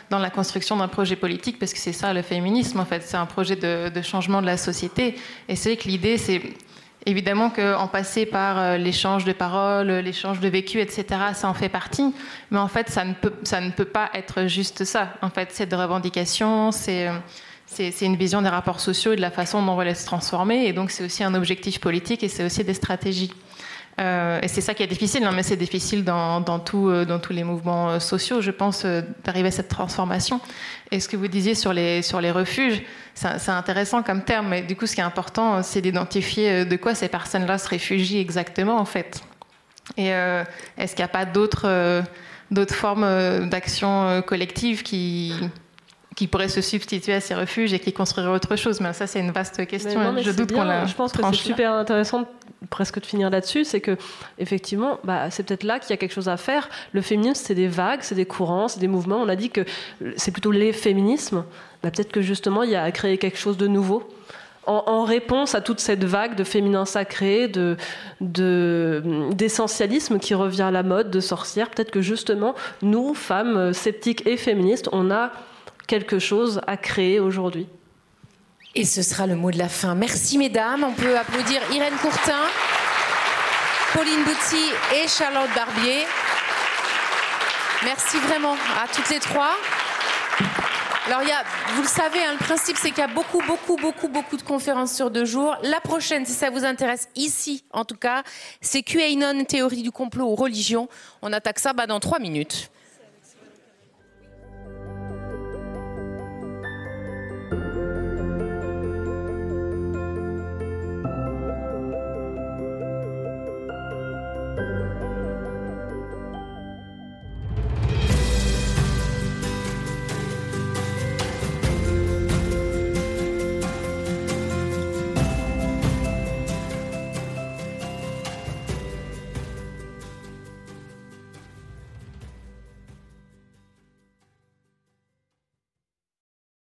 dans la construction d'un projet politique, parce que c'est ça le féminisme, en fait. C'est un projet de, de, changement de la société. Et c'est que l'idée, c'est évidemment qu'en passer par euh, l'échange de paroles, l'échange de vécu, etc., ça en fait partie. Mais en fait, ça ne peut, pas être juste ça. En fait, c'est de revendication, c'est c'est une vision des rapports sociaux et de la façon dont on va les transformer. Et donc, c'est aussi un objectif politique et c'est aussi des stratégies. Euh, et c'est ça qui est difficile, hein, mais c'est difficile dans, dans, tout, euh, dans, tous les mouvements euh, sociaux, je pense, d'arriver à cette transformation. Et ce que vous disiez sur les, sur les refuges, c'est intéressant comme terme, mais du coup, ce qui est important, c'est d'identifier de quoi ces personnes-là se réfugient exactement, en fait. Et est-ce qu'il n'y a pas d'autres formes d'action collective qui, qui pourrait se substituer à ces refuges et qui construirait autre chose? Mais ça, c'est une vaste question. je doute qu'on la Je pense que c'est super intéressant presque de finir là-dessus, c'est que effectivement, bah, c'est peut-être là qu'il y a quelque chose à faire. Le féminisme, c'est des vagues, c'est des courants, c'est des mouvements. On a dit que c'est plutôt les féminismes. Bah, peut-être que justement, il y a à créer quelque chose de nouveau. En, réponse à toute cette vague de féminin sacré, de, d'essentialisme qui revient à la mode, de sorcières, peut-être que justement, nous, femmes sceptiques et féministes, on a quelque chose à créer aujourd'hui. Et ce sera le mot de la fin. Merci mesdames. On peut applaudir Irène Courtin, Pauline Bouty et Charlotte Barbier. Merci vraiment à toutes les trois. Alors, il y a, vous le savez, hein, le principe, c'est qu'il y a beaucoup, beaucoup, beaucoup, beaucoup de conférences sur deux jours. La prochaine, si ça vous intéresse, ici, en tout cas, c'est QAnon, théorie du complot ou religion. On attaque ça bah, dans trois minutes.